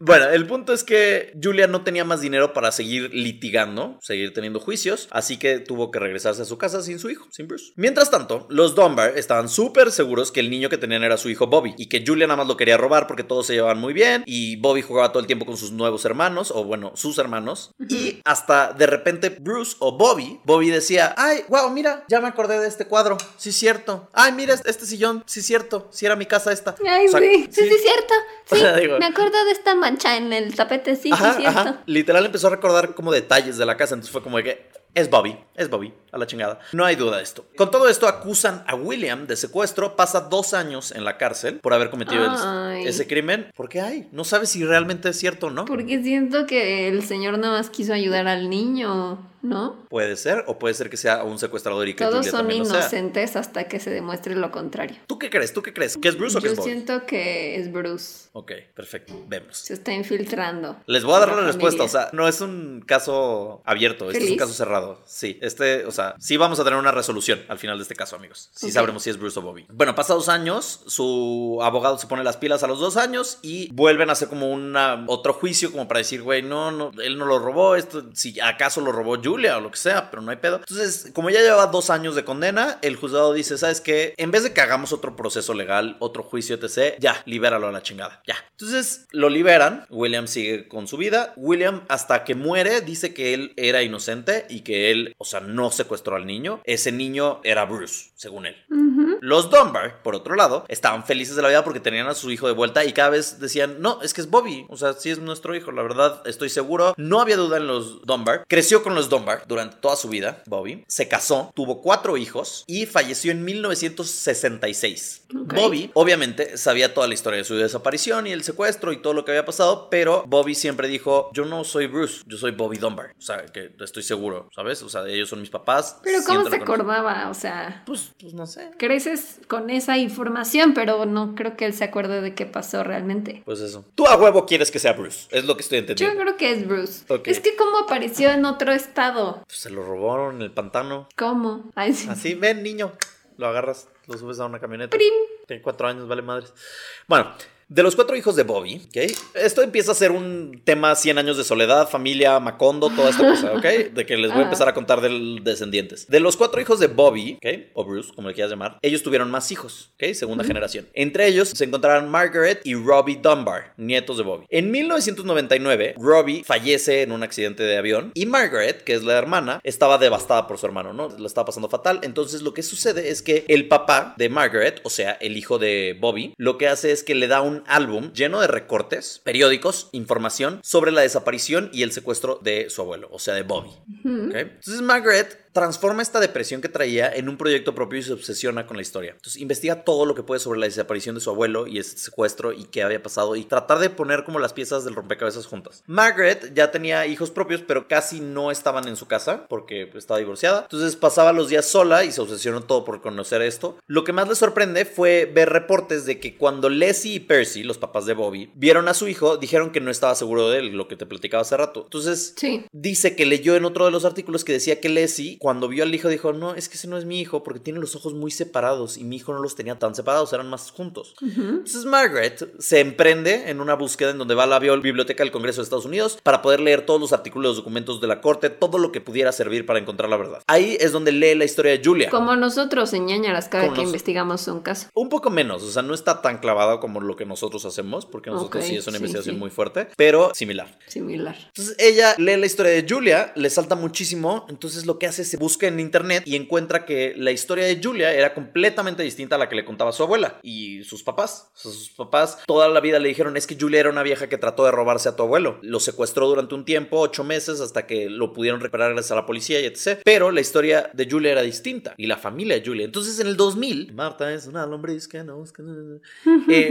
Bueno, el punto es que Julia no tenía más dinero para seguir litigando, seguir teniendo juicios, así que tuvo que regresarse a su casa sin su hijo, sin Bruce. Mientras tanto, los Dunbar estaban súper seguros que el niño que tenían era su hijo Bobby y que Julia nada más lo quería robar porque todos se llevaban muy bien y Bobby jugaba todo el tiempo con sus nuevos hermanos, o bueno, sus hermanos, y hasta de repente Bruce o Bobby, Bobby decía, ay, wow, mira, ya me acordé de este cuadro, sí cierto, ay, mira este sillón, sí cierto, sí era mi casa esta. Ay, O sea, sí, sí, sí, cierto. (laughs) O Sí, sea, digo- me acuerdo de esta mancha en el tapete, sí, Ajá, sí, cierto. ajá. Literal empezó a recordar como detalles de la casa, entonces fue como de que es Bobby, es Bobby, a la chingada. No hay duda de esto. Con todo esto acusan a William de secuestro, pasa dos años en la cárcel por haber cometido el- ese crimen. ¿Por qué hay? No sabes si realmente es cierto o no. Porque siento que el señor nada más quiso ayudar al niño, ¿no? Puede ser, o puede ser que sea un secuestrador y que Todos Julia son también lo sea. inocentes hasta que se demuestre lo contrario. ¿Tú qué crees? ¿Tú qué crees? ¿Que es Bruce o que Yo es Bobby? siento que es Bruce. Ok, perfecto, vemos. Se está infiltrando. Les voy a dar la respuesta, o sea, no es un caso abierto, este es un caso cerrado. Sí, este, o sea, sí vamos a tener una resolución al final de este caso, amigos. Sí sabremos si es Bruce o Bobby. Bueno, pasados años, su abogado se pone las pilas a los dos años y vuelven a hacer como una, otro juicio como para decir, güey, no, no, él no lo robó, esto, si acaso lo robó Julia o lo que sea, pero no hay pedo. Entonces, como ya lleva dos años de condena, el juzgado dice, ¿sabes qué? En vez de que hagamos otro proceso legal, otro juicio, etc., ya, libéralo a la chingada, ya. Entonces, lo liberan, William sigue con su vida, William hasta que muere dice que él era inocente y que él, o sea, no secuestró al niño, ese niño era Bruce, según él. Los Dunbar, por otro lado, estaban felices de la vida porque tenían a su hijo de vuelta y cada vez decían, no, es que es Bobby, o sea, sí es nuestro hijo, la verdad, estoy seguro. No había duda en los Dunbar. Creció con los Dunbar durante toda su vida, Bobby. Se casó, tuvo cuatro hijos y falleció en 1966. Ok. Bobby, obviamente, sabía toda la historia de su desaparición y el secuestro y todo lo que había pasado, pero Bobby siempre dijo, yo no soy Bruce, yo soy Bobby Dunbar. O sea, que estoy seguro, ¿sabes? O sea, ellos son mis papás. Pero ¿cómo se acordaba? O sea, Pues, pues no sé. creces con esa información, pero no creo que él se acuerde de qué pasó realmente. Pues eso. Tú a huevo quieres que sea Bruce. Es lo que estoy Yo entendiendo. creo que es Bruce. Es que cómo apareció en otro estado. Pues se lo robaron en el pantano. ¿Cómo? Ay, sí. Así, ven, niño. Lo agarras, lo subes a una camioneta. Prim. Tiene cuatro años, vale madres. Bueno. De los cuatro hijos de Bobby, ¿ok? Esto empieza a ser un tema 100 años de soledad, familia, Macondo, toda esta cosa, ¿ok? De que les voy a Ah. empezar a contar de descendientes. De los cuatro hijos de Bobby, ¿ok? O Bruce, como le quieras llamar, ellos tuvieron más hijos, ¿ok? Segunda generación. Entre ellos se encontraron Margaret y Robbie Dunbar, nietos de Bobby. En 1999, Robbie fallece en un accidente de avión y Margaret, que es la hermana, estaba devastada por su hermano, ¿no? Lo estaba pasando fatal. Entonces lo que sucede es que el papá de Margaret, o sea, el hijo de Bobby, lo que hace es que le da un álbum lleno de recortes, periódicos, información sobre la desaparición y el secuestro de su abuelo, o sea, de Bobby. Entonces Margaret transforma esta depresión que traía en un proyecto propio y se obsesiona con la historia. Entonces investiga todo lo que puede sobre la desaparición de su abuelo y ese secuestro y qué había pasado y tratar de poner como las piezas del rompecabezas juntas. Margaret ya tenía hijos propios, pero casi no estaban en su casa porque estaba divorciada. Entonces pasaba los días sola y se obsesionó todo por conocer esto. Lo que más le sorprende fue ver reportes de que cuando Leslie y Percy, los papás de Bobby, vieron a su hijo, dijeron que no estaba seguro de él, lo que te platicaba hace rato. Entonces Sí. dice que leyó en otro de los artículos que decía que Leslie cuando vio al hijo dijo, no, es que ese no es mi hijo porque tiene los ojos muy separados y mi hijo no los tenía tan separados, eran más juntos. Entonces Margaret se emprende en una búsqueda en donde va a la biblioteca del Congreso de Estados Unidos para poder leer todos los artículos, los documentos de la corte, todo lo que pudiera servir para encontrar la verdad. Ahí es donde lee la historia de Julia. Como nosotros en ñañaras cada Como que nos- investigamos un caso. Un poco menos, o sea, no está tan clavado como lo que nosotros hacemos, porque nosotros Ok, sí es una sí, investigación sí. muy fuerte, pero similar. Similar. Entonces ella lee la historia de Julia, le salta muchísimo, entonces lo que hace es se busca en internet y encuentra que la historia de Julia era completamente distinta a la que le contaba su abuela y sus papás. O sea, sus papás toda la vida le dijeron es que Julia era una vieja que trató de robarse a tu abuelo. Lo secuestró durante un tiempo, ocho meses, hasta que lo pudieron reparar gracias a la policía y etc. Pero la historia de Julia era distinta y la familia de Julia. Entonces en el 2000, Marta es una lombriz que no busca... Eh,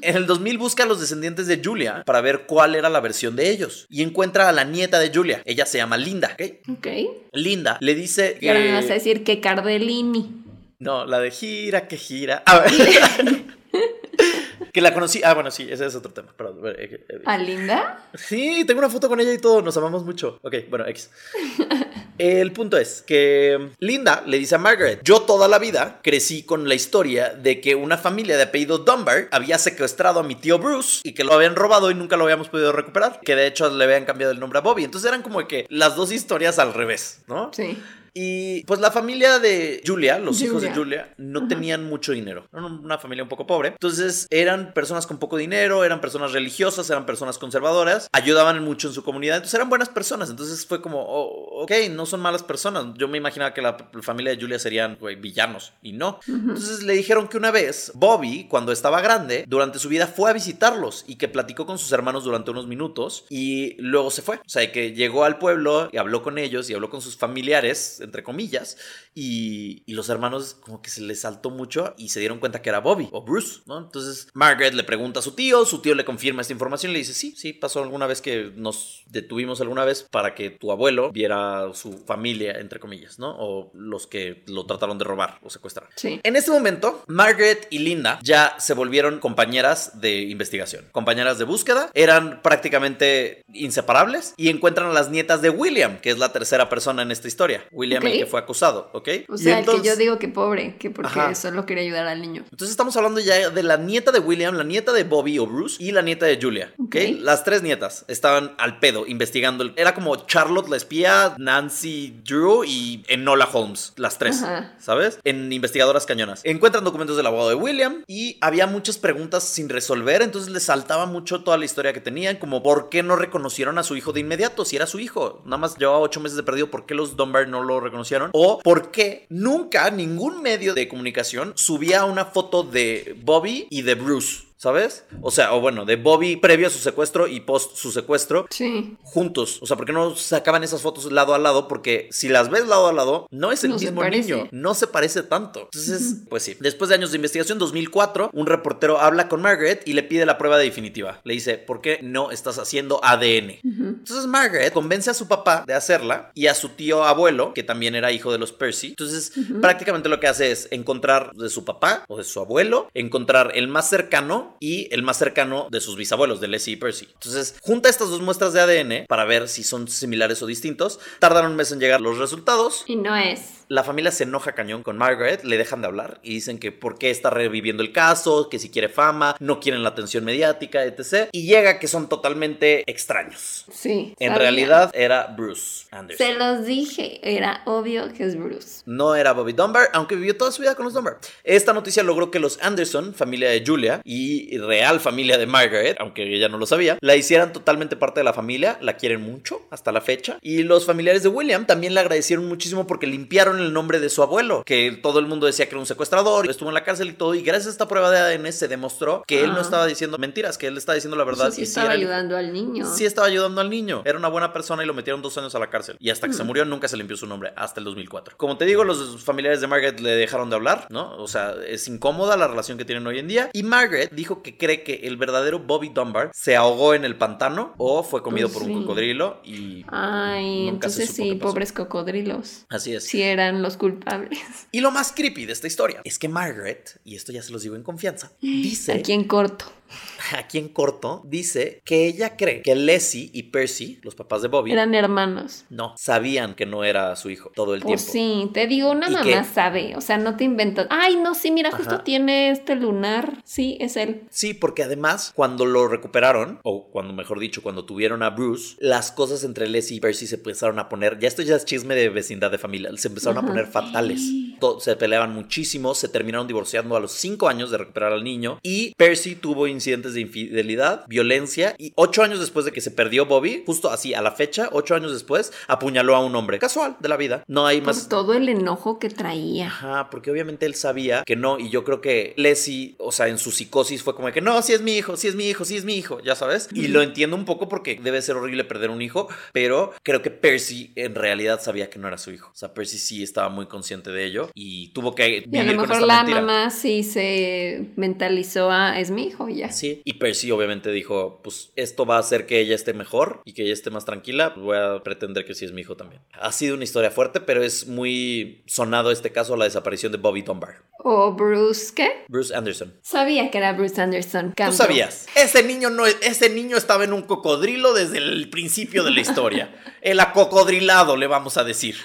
en el 2000 busca a los descendientes de Julia para ver cuál era la versión de ellos. Y encuentra a la nieta de Julia. Ella se llama Linda. ¿ok? Ok. Linda le dice Y ahora me vas a decir que Cardellini. No, la de gira, que gira. A ver. (laughs) que la conocí. Ah, bueno, sí, ese es otro tema. Perdón. eh, eh, ¿A Linda? Sí, tengo una foto con ella y todo. Nos amamos mucho. Ok, bueno, X. (laughs) El punto es que Linda le dice a Margaret, yo toda la vida crecí con la historia de que una familia de apellido Dunbar había secuestrado a mi tío Bruce y que lo habían robado y nunca lo habíamos podido recuperar, que de hecho le habían cambiado el nombre a Bobby. Entonces eran como que las dos historias al revés, ¿no? Sí. Y pues la familia de Julia, los hijos de Julia. No tenían mucho dinero. Eran una familia un poco pobre. Entonces eran personas con poco dinero, eran personas religiosas, eran personas conservadoras, ayudaban mucho en su comunidad. Entonces eran buenas personas. Entonces fue como, oh, ok, no son malas personas. Yo me imaginaba que la, la familia de Julia serían villanos y no. Entonces le dijeron que una vez Bobby, cuando estaba grande, durante su vida fue a visitarlos y que platicó con sus hermanos durante unos minutos y luego se fue. O sea, que llegó al pueblo y habló con ellos y habló con sus familiares, entre comillas, y, y los hermanos como que se les saltó mucho y se dieron cuenta que era Bobby o Bruce, ¿no? Entonces Margaret le pregunta a su tío, su tío le confirma esta información y le dice, sí, sí, pasó alguna vez que nos detuvimos alguna vez para que tu abuelo viera su familia, entre comillas, ¿no? O los que lo trataron de robar o secuestrar. Sí. En este momento, Margaret y Linda ya se volvieron compañeras de investigación, compañeras de búsqueda, eran prácticamente inseparables y encuentran a las nietas de William, que es la tercera persona en esta historia. William Ok. el que fue acusado, ¿ok? O sea, el que yo digo que pobre, que porque Ajá. solo quería ayudar al niño. entonces estamos hablando ya de la nieta de William, la nieta de Bobby o Bruce y la nieta de Julia. ¿ok? Las tres nietas estaban al pedo investigando. Era como Charlotte la espía, Nancy Drew y Enola Holmes. Las tres, Ajá. ¿sabes? En investigadoras cañonas. Encuentran documentos del abogado de William y había muchas preguntas sin resolver. Entonces les saltaba mucho toda la historia que tenían. Como por qué no reconocieron a su hijo de inmediato si era su hijo. Nada más llevaba ocho meses de perdido. ¿Por qué los Dunbar no lo reconocieron? O por qué nunca ningún medio de comunicación subía una foto de Bobby y de Bruce. ¿Sabes? O sea, o bueno, de Bobby previo a su secuestro y post su secuestro Sí. juntos. O sea, ¿por qué no sacaban esas fotos lado a lado? Porque si las ves lado a lado, no es el No mismo niño. No se parece tanto. Entonces, pues sí. Después de años de investigación, 2004, un reportero habla con Margaret y le pide la prueba definitiva. Le dice, ¿por qué no estás haciendo ADN? Entonces Margaret convence a su papá de hacerla y a su tío abuelo, que también era hijo de los Percy. Entonces, prácticamente lo que hace es encontrar de su papá o de su abuelo, encontrar el más cercano y el más cercano de sus bisabuelos, de Leslie y Percy. Entonces, junta estas dos muestras de ADN para ver si son similares o distintos. Tardan un mes en llegar los resultados. Y no es. La familia se enoja cañón con Margaret, le dejan de hablar y dicen que por qué está reviviendo el caso, que si quiere fama, no quieren la atención mediática, etc. Y llega que son totalmente extraños. Sí. En sabía. realidad era Bruce Anderson. Se los dije. Era obvio que es Bruce. No era Bobby Dunbar, aunque vivió toda su vida con los Dunbar. Esta noticia logró que los Anderson, familia de Julia y real familia de Margaret, aunque ella no lo sabía, la hicieran totalmente parte de la familia, la quieren mucho hasta la fecha. Y los familiares de William también le agradecieron muchísimo porque limpiaron el nombre de su abuelo, que todo el mundo decía que era un secuestrador, estuvo en la cárcel y todo. Y gracias a esta prueba de ADN se demostró que él no estaba diciendo mentiras, que él estaba diciendo la verdad. sí sí estaba era ayudando al niño. Sí estaba ayudando al niño. Era una buena persona y lo metieron dos años a la cárcel. Y hasta que Mm. se murió nunca se limpió su nombre, hasta el 2004. Como te digo, los familiares de Margaret le dejaron de hablar, ¿no? O sea, es incómoda la relación que tienen hoy en día. Y Margaret dijo que cree que el verdadero Bobby Dunbar se ahogó en el pantano o fue comido Pues por un cocodrilo y... Ay, Nunca se entonces supo sí, pobres cocodrilos. Así es. Sí eran los culpables. Y lo más creepy de esta historia es que Margaret, y esto ya se los digo en confianza, (gasps) dice... Aquí en corto. (laughs) aquí en corto, dice que ella cree que Leslie y Percy, los papás de Bobby, Eran hermanos. no, sabían que no era su hijo todo el Pues tiempo. sí, te digo, una ¿Y mamá sabe, o sea, no te inventas. Ay, no, sí, mira, justo Ajá. tiene este lunar. Sí, es él. Sí, porque además, cuando lo recuperaron, o cuando mejor dicho, cuando tuvieron a Bruce, las cosas entre Leslie y Percy se empezaron a poner, ya esto ya es chisme de vecindad de familia, se empezaron Ajá. a poner fatales. (gasps) (gasps) (gasps) Se peleaban muchísimo, se terminaron divorciando a los cinco años de recuperar al niño y Percy tuvo incidentes de infidelidad, violencia y ocho años después de que se perdió Bobby, justo así a la fecha, ocho años después, apuñaló a un hombre casual de la vida. No hay Por más... todo el enojo que traía. Ajá, porque obviamente él sabía que no, y yo creo que Leslie, o sea, en su psicosis fue como de que no, sí es mi hijo, sí es mi hijo, sí es mi hijo, ya sabes. Y lo entiendo un poco porque debe ser horrible perder un hijo, pero creo que Percy en realidad sabía que no era su hijo. O sea, Percy sí estaba muy consciente de ello y tuvo que Y a vivir lo con mejor esta la mentira. mamá sí se mentalizó a es mi hijo ya. Sí, y Percy obviamente dijo, pues esto va a hacer que ella esté mejor y que ella esté más tranquila, pues voy a pretender que sí es mi hijo también. Ha sido una historia fuerte, pero es muy sonado este caso, la desaparición de Bobby Dunbar. O Bruce, ¿qué? Bruce Anderson. Sabía que era Bruce Anderson. Tú sabías. Ese niño no, ese niño estaba en un cocodrilo desde el principio de la historia. (laughs) El acocodrilado, le vamos a decir.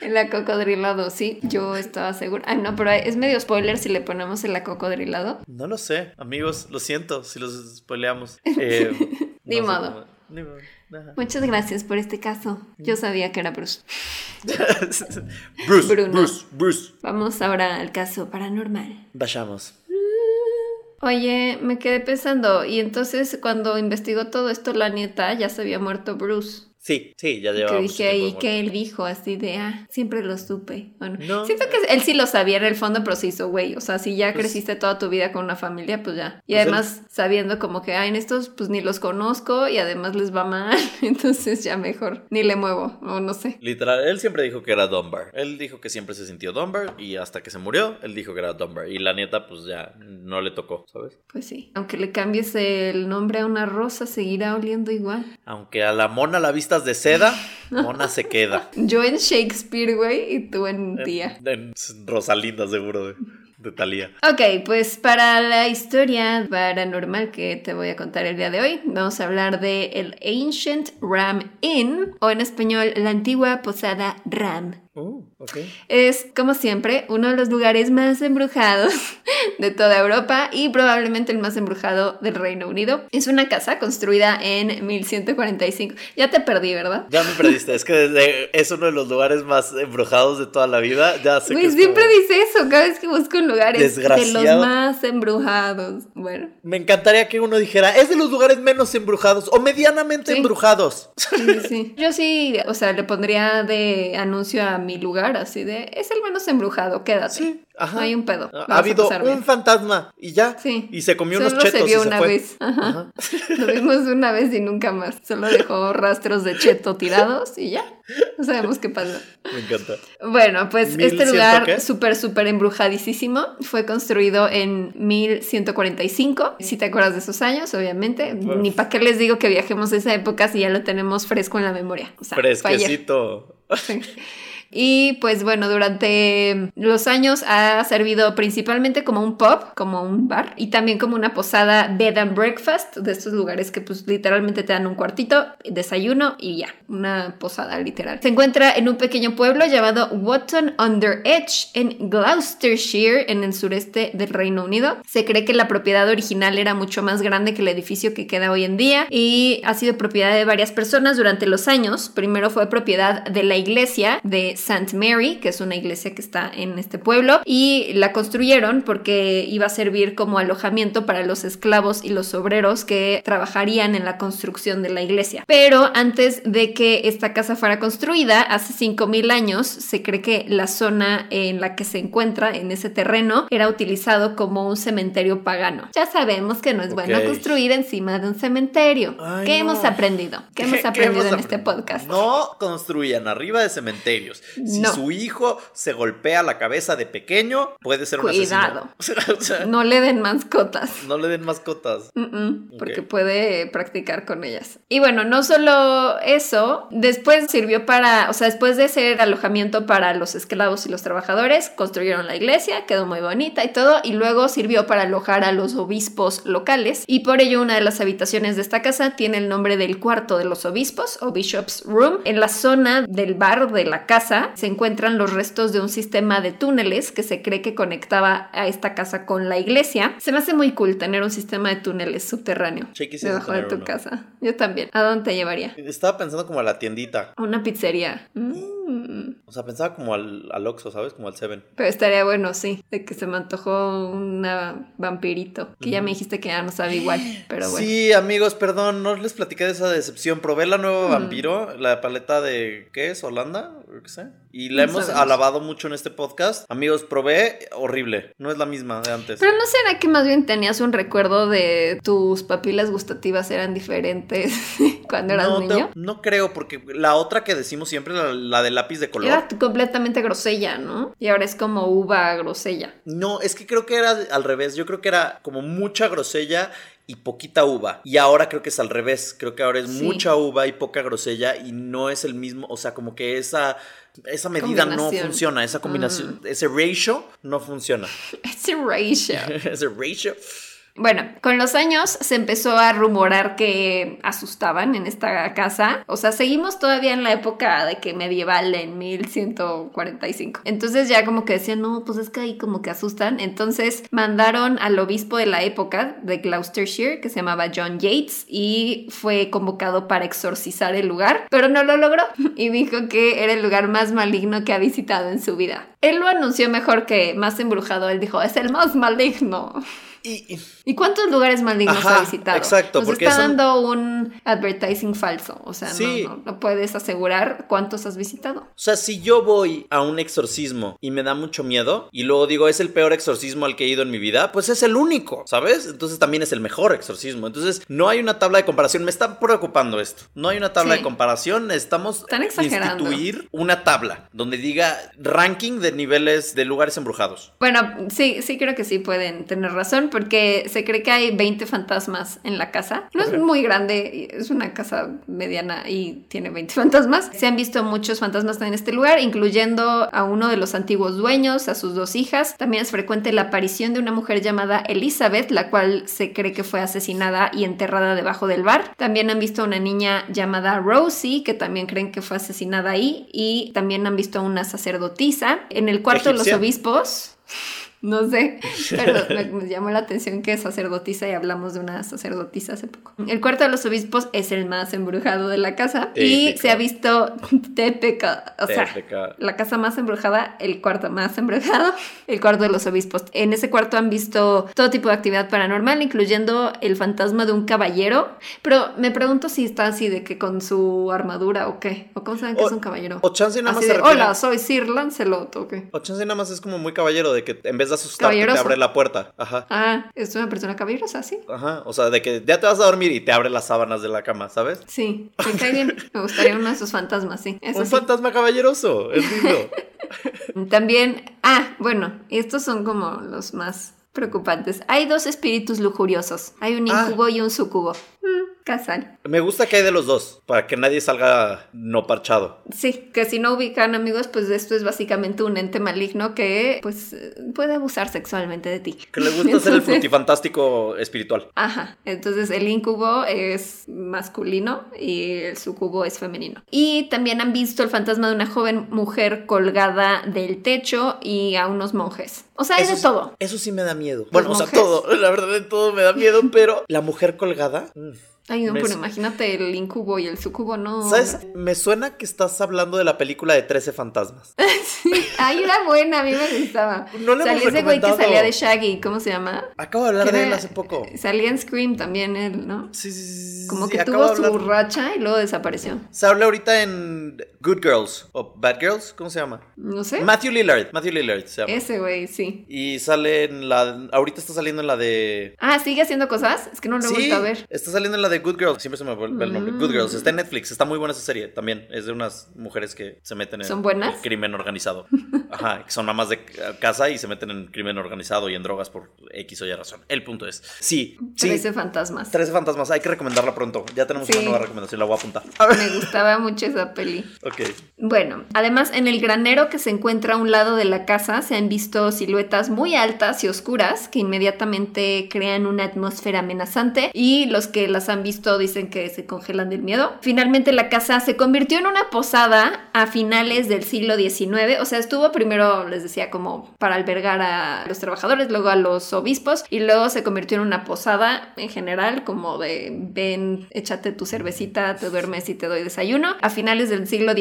El acocodrilado, sí, yo estaba segura. Ay, no, pero es medio spoiler si le ponemos el acocodrilado. No lo sé, amigos, lo siento si los spoileamos. (laughs) Eh, Ni no modo. cómo- ni modo. Ajá. Muchas gracias por este caso. Yo sabía que era Bruce. (laughs) Bruce, Bruno. Bruce, Bruce. Vamos ahora al caso paranormal. Vayamos. Oye, me quedé pensando, y entonces cuando investigó todo esto, la nieta ya se había muerto Bruce. Sí, sí, ya llevaba mucho dije ahí que él dijo así de, ah, siempre lo supe. Bueno, No. Siento que él sí lo sabía en el fondo, pero se hizo güey. O sea, si ya Pues- creciste toda tu vida con una familia, pues ya. Y Pues él- además sabiendo como que, ah, en estos pues ni los conozco y además les va mal, (laughs) entonces ya mejor ni le muevo, o no sé. Literal, él siempre dijo que era Dunbar. Él dijo que siempre se sintió Dunbar y hasta que se murió, él dijo que era Dunbar. Y la nieta, pues ya no le tocó, ¿sabes? Pues sí. Aunque le cambies el nombre a una rosa, seguirá oliendo igual. Aunque a la mona la de seda, mona se queda. Yo en Shakespeare, güey, y tú en tía. En Rosalinda, seguro, de, de Talía. Ok, pues para la historia paranormal que te voy a contar el día de hoy, vamos a hablar de el Ancient Ram Inn, o en español, la antigua posada Ram. Uh, ok. Es, como siempre, uno de los lugares más embrujados (laughs) de toda Europa y probablemente el más embrujado del Reino Unido. Es una casa construida en 1145. Ya te perdí, ¿verdad? Ya me perdiste, es que desde- es uno de los lugares más embrujados de toda la vida. Ya sé que Güey, es siempre como- dice eso cada vez que busco un lugar. Es de los más embrujados. Bueno, Me encantaría que uno dijera, es de los lugares menos embrujados o medianamente Sí. embrujados. Sí, sí. Yo sí, o sea, le pondría de anuncio a mi lugar, así de, es el menos embrujado, quédate. Sí, ajá. No hay un pedo. Ha- habido un fantasma y ya. Sí. Y se comió Solo unos chetos se vio y se una fue. vez. Ajá. Ajá. (laughs) Lo vimos una vez y nunca más. Solo dejó (laughs) rastros de cheto tirados y ya. No sabemos qué pasó. Me encanta. Bueno, pues ¿Mil este lugar súper, súper embrujadísimo fue construido en 1145. Si te acuerdas de esos años, obviamente. Uf. Ni para qué les digo que viajemos a esa época si ya lo tenemos fresco en la memoria. O sea. Fresquecito. (laughs) Y pues bueno, durante los años ha servido principalmente como un pub, como un bar, y también como una posada bed and breakfast, de estos lugares que pues literalmente te dan un cuartito, desayuno y ya, una posada literal. Se encuentra en un pequeño pueblo llamado Wotton Under Edge en Gloucestershire, en el sureste del Reino Unido. Se cree que la propiedad original era mucho más grande que el edificio que queda hoy en día y ha sido propiedad de varias personas durante los años. Primero fue propiedad de la iglesia de St. Mary, que es una iglesia que está en este pueblo, y la construyeron porque iba a servir como alojamiento para los esclavos y los obreros que trabajarían en la construcción de la iglesia. Pero antes de que esta casa fuera construida, hace 5000 años, se cree que la zona en la que se encuentra, en ese terreno, era utilizado como un cementerio pagano. Ya sabemos que no es bueno construir encima de un cementerio. Ay, ¿Qué no. hemos aprendido? ¿Qué hemos aprendido en este podcast? No construyan arriba de cementerios. Si No. su hijo se golpea la cabeza de pequeño, puede ser un Cuidado. (laughs) asesino. O sea, No le den mascotas. no le den mascotas. Mm-mm, porque Ok. puede practicar con ellas. Y bueno, no solo eso, después sirvió para, o sea, después de ser alojamiento para los esclavos y los trabajadores, construyeron la iglesia, quedó muy bonita y todo, y luego sirvió para alojar a los obispos locales, y por ello una de las habitaciones de esta casa tiene el nombre del cuarto de los obispos o Bishop's Room. En la zona del bar de la casa se encuentran los restos de un sistema de túneles que se cree que conectaba a esta casa con la iglesia. Se me hace muy cool tener un sistema de túneles subterráneo Sí, debajo de tu uno. casa. Yo también. ¿A dónde te llevaría? Estaba pensando como a la tiendita. A una pizzería. Mm. O sea, pensaba como al, al Oxxo, ¿sabes? Como al Seven. Pero estaría bueno, sí, de que se me antojó una vampirito, que ya me dijiste que ya no sabe igual, pero bueno. Sí, amigos, perdón, no les platiqué de esa decepción. Probé la nueva Mm. Vampiro, la paleta de, ¿qué es? ¿Holanda? ¿O ¿Qué sé? Y la No hemos sabemos. alabado mucho en este podcast. Amigos, probé, horrible. No es la misma de antes. Pero no será que más bien tenías un recuerdo de tus papilas gustativas eran diferentes (laughs) cuando eras no, niño. no creo, porque la otra que decimos siempre, la, la de lápiz de color. Era completamente grosella, ¿no? Y ahora es como uva grosella. No, es que creo que era al revés. Yo creo que era como mucha grosella y poquita uva. Y ahora creo que es al revés. Creo que ahora es Sí. mucha uva y poca grosella y no es el mismo. O sea, como que esa, esa medida no funciona. Esa combinación, ese ratio no funciona. A (laughs) ratio. ese ratio. (laughs) Bueno, con los años se empezó a rumorar que asustaban en esta casa. O sea, seguimos todavía en la época de que medieval en 1145. Entonces ya como que decían, no, pues es que ahí como que asustan. Entonces mandaron al obispo de la época de Gloucestershire, que se llamaba John Yates, y fue convocado para exorcizar el lugar, pero no lo logró (laughs) y dijo que era el lugar más maligno que ha visitado en su vida. Él lo anunció mejor que más embrujado. Él dijo, es el más maligno. Y, y- ¿Y cuántos lugares malignos Ajá, ha visitado? exacto, Nos porque está dando un advertising falso. O sea, no- Sí. no, no puedes asegurar cuántos has visitado. o sea, si yo voy a un exorcismo y me da mucho miedo y luego digo es el peor exorcismo al que he ido en mi vida, pues es el único, ¿sabes? Entonces también es el mejor exorcismo. Entonces no hay una tabla de comparación. Me está preocupando esto. No hay una tabla Sí. de comparación. Necesitamos Están exagerando. instituir una tabla donde diga ranking de niveles de lugares embrujados. Bueno, sí, sí creo que sí pueden tener razón porque se cree que hay 20 fantasmas en la casa. No es muy grande, es una casa mediana y tiene 20 fantasmas. Se han visto muchos fantasmas en este lugar, incluyendo a uno de los antiguos dueños, a sus dos hijas. También es frecuente la aparición de una mujer llamada Elizabeth, la cual se cree que fue asesinada y enterrada debajo del bar. También han visto a una niña llamada Rosie, que también creen que fue asesinada ahí. Y también han visto a una sacerdotisa. En el cuarto de los obispos. No sé, (laughs) pero me, me llamó la atención que es sacerdotisa y hablamos de una sacerdotisa hace poco. El cuarto de los obispos es el más embrujado de la casa y Típico. se ha visto típica, o sea, la casa más embrujada, el cuarto más embrujado, el cuarto de los obispos. En ese cuarto han visto todo tipo de actividad paranormal, incluyendo el fantasma de un caballero, pero me pregunto si está así de que con su armadura o qué, o cómo saben que O- es un caballero. O chance nada más Así se de, refiere- hola, soy Sir Lancelot, ¿o qué? O chance nada más es como muy caballero de que en vez de asustarte te Caballeroso. abre la puerta. Ajá. Ah, es una persona caballerosa, sí. Ajá. O sea, de que ya te vas a dormir y te abre las sábanas de la cama, ¿sabes? Sí, me cae bien. Me gustaría uno de esos fantasmas, sí. Eso Un sí. fantasma caballeroso. Es lindo. (laughs) También, ah, bueno, estos son como los más preocupantes. Hay dos espíritus lujuriosos. Hay un Ah. incubo y un sucubo. Mm. Me gusta que hay de los dos, para que nadie salga no parchado. Sí, que si no ubican amigos, pues esto es básicamente un ente maligno que pues puede abusar sexualmente de ti. Que le gusta ser el frutifantástico espiritual. Ajá, entonces el incubo es masculino y el sucubo es femenino. Y también han visto el fantasma de una joven mujer colgada del techo y a unos monjes. O sea, hay Eso de sí- todo. Eso sí me da miedo. Bueno, o sea, todo. (laughs) La verdad, de todo me da miedo, pero la mujer colgada. Ay, no, Me pero su- imagínate el incubo y el sucubo, no. ¿Sabes? Me suena que estás hablando de la película de 13 fantasmas. (laughs) Sí. Ay, era buena, a mí me gustaba. No le Salía ese güey que salía de Shaggy, ¿cómo se llama? Acabo de hablar de él hace poco. Salía en Scream también él, ¿no? Sí, sí, sí. Como sí, que tuvo su racha y luego desapareció. Se habla ahorita en Good Girls o Bad Girls, ¿cómo se llama? No sé. Matthew Lillard, Matthew Lillard se llama. Ese güey, sí. Y sale en la ahorita está saliendo en la de Ah, ¿sigue haciendo cosas? Es que no lo he Sí, a ver. está saliendo en la de Good Girls, siempre se me vuelve el nombre. Mm. Good Girls, está en Netflix, está muy buena esa serie también. Es de unas mujeres que se meten en ¿Son buenas? el crimen organizado. (laughs) Ajá, que son mamás de casa y se meten en crimen organizado y en drogas por X o Y razón. El punto es, sí, sí. Trece fantasmas. 13 fantasmas, hay que recomendarla pronto. Ya tenemos Sí. una nueva recomendación, la voy a apuntar. Me gustaba mucho esa peli. (laughs) Bueno, además en el granero que se encuentra a un lado de la casa se han visto siluetas muy altas y oscuras que inmediatamente crean una atmósfera amenazante y los que las han visto dicen que se congelan del miedo. Finalmente la casa se convirtió en una posada a finales del siglo XIX, o sea, estuvo primero, les decía, como para albergar a los trabajadores, luego a los obispos y luego se convirtió en una posada en general, como de ven, échate tu cervecita, te duermes y te doy desayuno, a finales del siglo XIX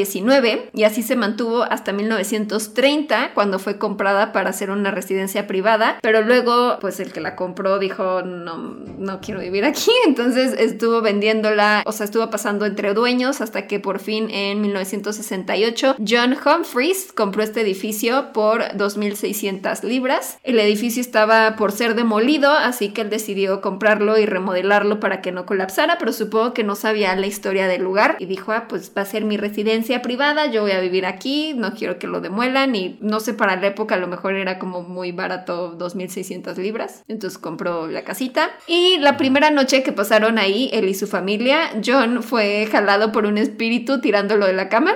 y así se mantuvo hasta 1930 cuando fue comprada para hacer una residencia privada, pero luego pues el que la compró dijo no, no quiero vivir aquí, (laughs) entonces estuvo vendiéndola, o sea, estuvo pasando entre dueños hasta que por fin en 1968 John Humphreys compró este edificio por 2.600 libras. El edificio estaba por ser demolido, así que él decidió comprarlo y remodelarlo para que no colapsara, pero supongo que no sabía la historia del lugar y dijo, ah, pues va a ser mi residencia privada, yo voy a vivir aquí, no quiero que lo demuelan y no sé, para la época a lo mejor era como muy barato 2.600 libras, entonces compró la casita y la primera noche que pasaron ahí, él y su familia, John fue jalado por un espíritu tirándolo de la cama,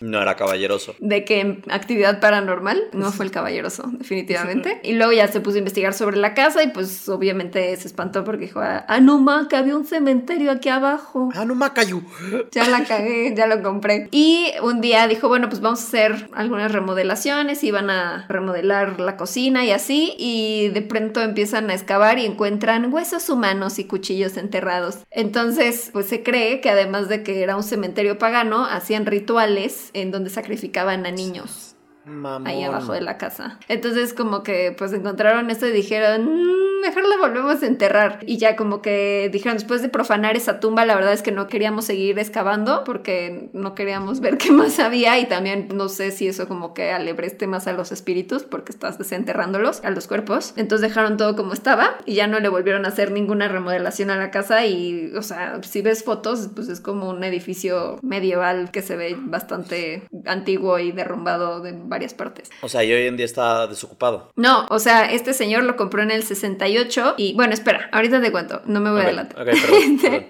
No era caballeroso. de que en actividad paranormal no fue el caballeroso, definitivamente. (laughs) Y luego ya se puso a investigar sobre la casa y pues obviamente se espantó porque dijo, ah, no ma, que había un cementerio aquí abajo. Ah, no, Macayu. Ya la cagué, ya lo compré. Y (laughs) un día dijo, bueno, pues vamos a hacer algunas remodelaciones, iban a remodelar la cocina y así, y de pronto empiezan a excavar y encuentran huesos humanos y cuchillos enterrados. Entonces, pues se cree que además de que era un cementerio pagano, hacían rituales en donde sacrificaban a niños Mamón. ahí abajo de la casa. Entonces como que pues encontraron esto y dijeron, "Mm, mejor la volvemos a enterrar. Y ya como que dijeron, después de profanar esa tumba, la verdad es que no queríamos seguir excavando porque no queríamos ver qué más había y también no sé si eso como que alebreste más a los espíritus porque estás desenterrándolos a los cuerpos. Entonces dejaron todo como estaba y ya no le volvieron a hacer ninguna remodelación a la casa y, o sea, si ves fotos, pues es como un edificio medieval que se ve bastante antiguo y derrumbado de varias partes. O sea, y hoy en día está desocupado. No, o sea, este señor lo compró en el 68 y bueno, espera, ahorita te cuento, no me voy Ok, a adelantar. ok, perdón, (laughs) perdón.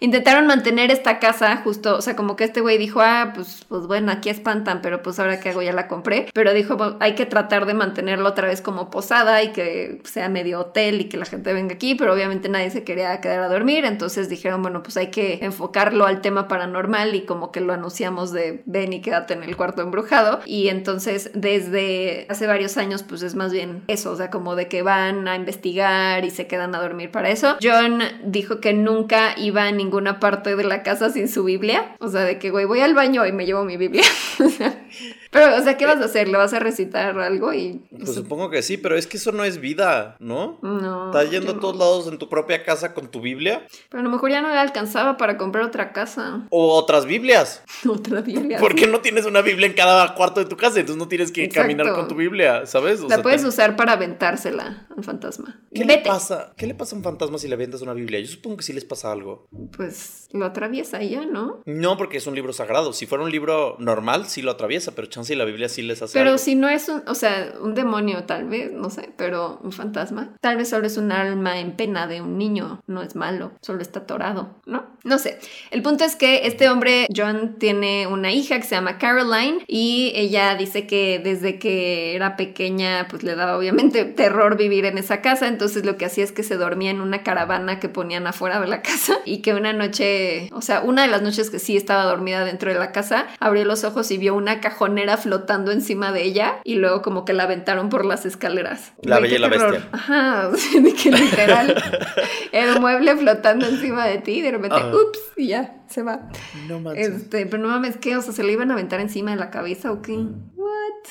Intentaron mantener esta casa justo, o sea, como que este güey dijo, ah, pues, pues bueno, aquí espantan, pero pues ahora que hago ya la compré. Pero dijo, "Bueno, hay que tratar de mantenerlo otra vez como posada y que sea medio hotel y que la gente venga aquí, pero obviamente nadie se quería quedar a dormir, entonces dijeron, bueno, pues hay que enfocarlo al tema paranormal y como que lo anunciamos de ven y quédate en el cuarto embrujado. Y entonces desde hace varios años, pues es más bien eso, o sea, como de que van a investigar y se quedan a dormir para eso. John dijo que nunca iba a ninguna parte de la casa sin su Biblia, o sea, de que, güey, voy al baño y me llevo mi Biblia. (laughs) Pero, o sea, ¿qué vas a hacer? ¿Le vas a recitar algo? Y. Pues supongo que sí, pero es que eso no es vida, ¿no? No. Estás yendo a todos no. lados en tu propia casa con tu Biblia Pero a lo mejor ya no le alcanzaba para comprar otra casa. o otras Biblias. (laughs) Otra Biblia. ¿Por qué no tienes una Biblia en cada cuarto de tu casa? Entonces no tienes que Exacto. caminar con tu Biblia, ¿sabes? O La sea, puedes te- usar para aventársela al fantasma. ¿Qué le pasa? ¿Qué le pasa a un fantasma si le avientas una Biblia? Yo supongo que sí les pasa algo. Pues lo atraviesa ya, ¿no? No, porque es un libro sagrado. Si fuera un libro normal, sí lo atraviesa, pero chance y la Biblia sí les hace Pero algo. si no es un, o sea, un demonio tal vez, no sé, pero un fantasma. Tal vez solo es un alma en pena de un niño, no es malo, solo está atorado, ¿no? No sé. El punto es que este hombre, John, tiene una hija que se llama Caroline y ella dice que desde que era pequeña, pues le daba obviamente (laughs) terror vivir en esa casa, entonces lo que hacía es que se dormía en una caravana que ponían afuera de la (laughs) casa y que una noche, o sea, una de las noches que sí estaba dormida dentro de la casa, abrió los ojos y vio una cajonera flotando encima de ella y luego como que la aventaron por las escaleras. La Bella y la terror. Bestia. Ajá, (laughs) de que literal el mueble flotando encima de ti y de repente, Ajá. ups, y ya, se va. No manches. Este, pero no mames, ¿qué? O sea, ¿se le iban a aventar encima de la cabeza o qué? What?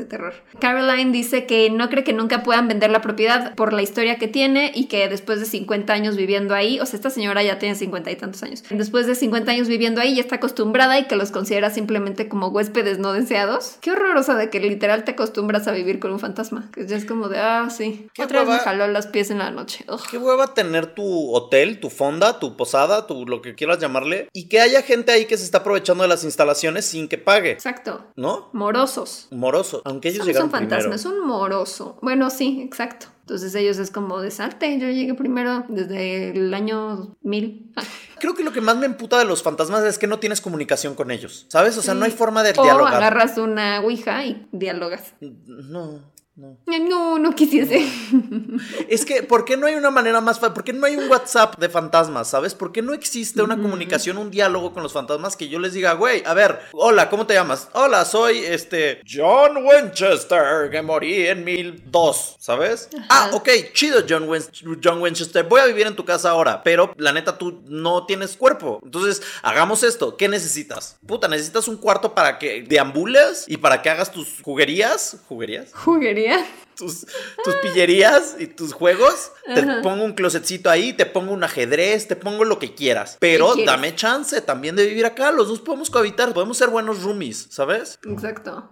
Qué terror. Caroline dice que no cree que nunca puedan vender la propiedad por la historia que tiene y que después de 50 años viviendo ahí, o sea, esta señora ya tiene 50 y tantos años, después de 50 años viviendo ahí ya está acostumbrada y que los considera simplemente como huéspedes no deseados. Qué horror, o sea, de que literal te acostumbras a vivir con un fantasma, que ya es como de, ah, sí, otra vez me jaló los pies en la noche. Ugh. Qué hueva tener tu hotel, tu fonda, tu posada, tu lo que quieras llamarle, y que haya gente ahí que se está aprovechando de las instalaciones sin que pague, Exacto. ¿no? Morosos. Moroso, aunque ellos No llegaron son fantasmas, primero. es un moroso. Bueno, sí, exacto. Entonces ellos es como de salte. Yo llegué primero desde el año 1000. Ah, Creo que lo que más me emputa de los fantasmas es que no tienes comunicación con ellos, ¿sabes? O sea, no hay forma de o dialogar. agarras una ouija y dialogas. No, no. No, no quisiese. Es que, ¿por qué no hay una manera más fácil? ¿Por qué no hay un WhatsApp de fantasmas, sabes? ¿Por qué no existe una comunicación, un diálogo con los fantasmas que yo les diga, güey, a ver, hola, ¿cómo te llamas? Hola, soy este John Winchester, que morí en 1002, ¿sabes? Ah, ok, chido, John, Win- John Winchester, voy a vivir en tu casa ahora, pero la neta tú no tienes cuerpo. Entonces, hagamos esto. ¿Qué necesitas? Puta, necesitas un cuarto para que deambules y para que hagas tus juguerías. ¿Juguerías? Tus, tus pillerías y tus juegos. Te Ajá. pongo un closetcito ahí, te pongo un ajedrez, te pongo lo que quieras. Pero dame chance también de vivir acá. Los dos podemos cohabitar, podemos ser buenos roomies, ¿sabes? Exacto.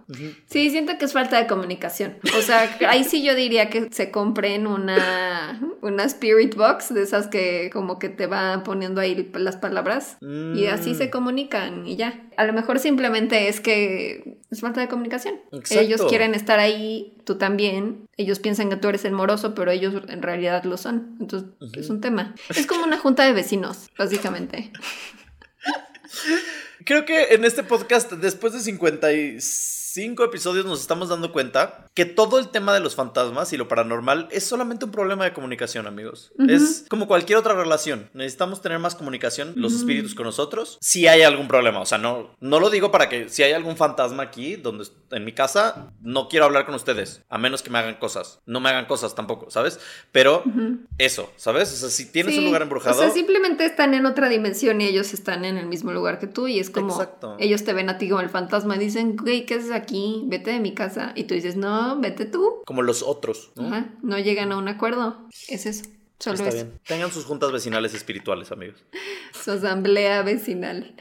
Sí, siento que es falta de comunicación. O sea, (laughs) ahí sí yo diría que se compren una, una spirit box de esas que como que te va poniendo ahí las palabras y así Mm. se comunican y ya. A lo mejor simplemente es que es falta de comunicación. Exacto. Ellos quieren estar ahí, tú también. Ellos piensan que tú eres el moroso, pero ellos en realidad lo son. Entonces es un tema. Es como una junta de vecinos, básicamente. (laughs) Creo que en este podcast, después de 55 episodios, nos estamos dando cuenta que todo el tema de los fantasmas y lo paranormal es solamente un problema de comunicación, amigos. Es como cualquier otra relación. Necesitamos tener más comunicación, los espíritus con nosotros, si hay algún problema. O sea, no, no lo digo para que si hay algún fantasma aquí, donde en mi casa, no quiero hablar con ustedes, a menos que me hagan cosas. No me hagan cosas tampoco, ¿sabes? Pero eso, ¿sabes? O sea, si tienes un Sí, lugar embrujado... O sea, simplemente están en otra dimensión y ellos están en el mismo lugar que tú y es como Exacto. ellos te ven a ti como el fantasma y dicen, güey, ¿qué haces aquí? Vete de mi casa. Y tú dices, no, vete tú. Como los otros, ¿no? Ajá, no llegan a un acuerdo. Es eso. Solo Está eso. bien. Tengan sus juntas vecinales espirituales, amigos. (laughs) Su asamblea vecinal.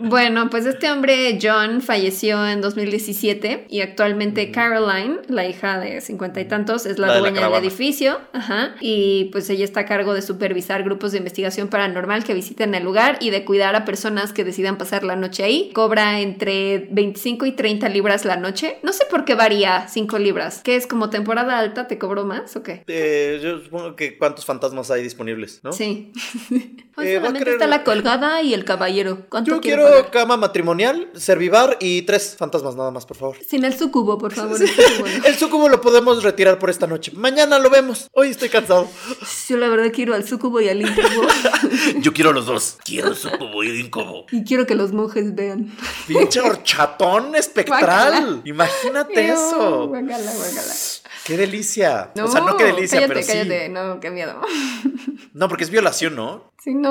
bueno, pues este hombre, John, falleció en 2017 y actualmente Caroline, la hija de cincuenta y tantos, es la, La de la dueña del edificio. Ajá. Y pues ella está a cargo de supervisar grupos de investigación paranormal que visiten el lugar y de cuidar a personas que decidan pasar la noche ahí. Cobra entre 25 y 30 libras la noche. No sé por qué varía 5 libras. ¿Qué es como temporada alta? ¿Te cobro más o qué? Eh, yo supongo que cuántos fantasmas hay disponibles, ¿no? Sí. (laughs) Hoy Eh, solamente está la colgada (laughs) y el caballero. ¿Cuánto Yo quiero pagar? cama matrimonial, servivar y tres fantasmas nada más, por favor. Sin el sucubo, por favor. el sucubo no. (laughs) El sucubo lo podemos retirar por esta noche. Mañana lo vemos. Hoy estoy cansado. (laughs) Yo la verdad quiero al sucubo y al incubo. Yo quiero los dos. Quiero sucubo y incubo. y quiero que los monjes vean. Pinche horchatón espectral. Imagínate eso. Qué delicia. o sea, no qué delicia, cállate, pero sí. cállate. No, qué miedo. No, porque es violación, ¿no? Sí, no.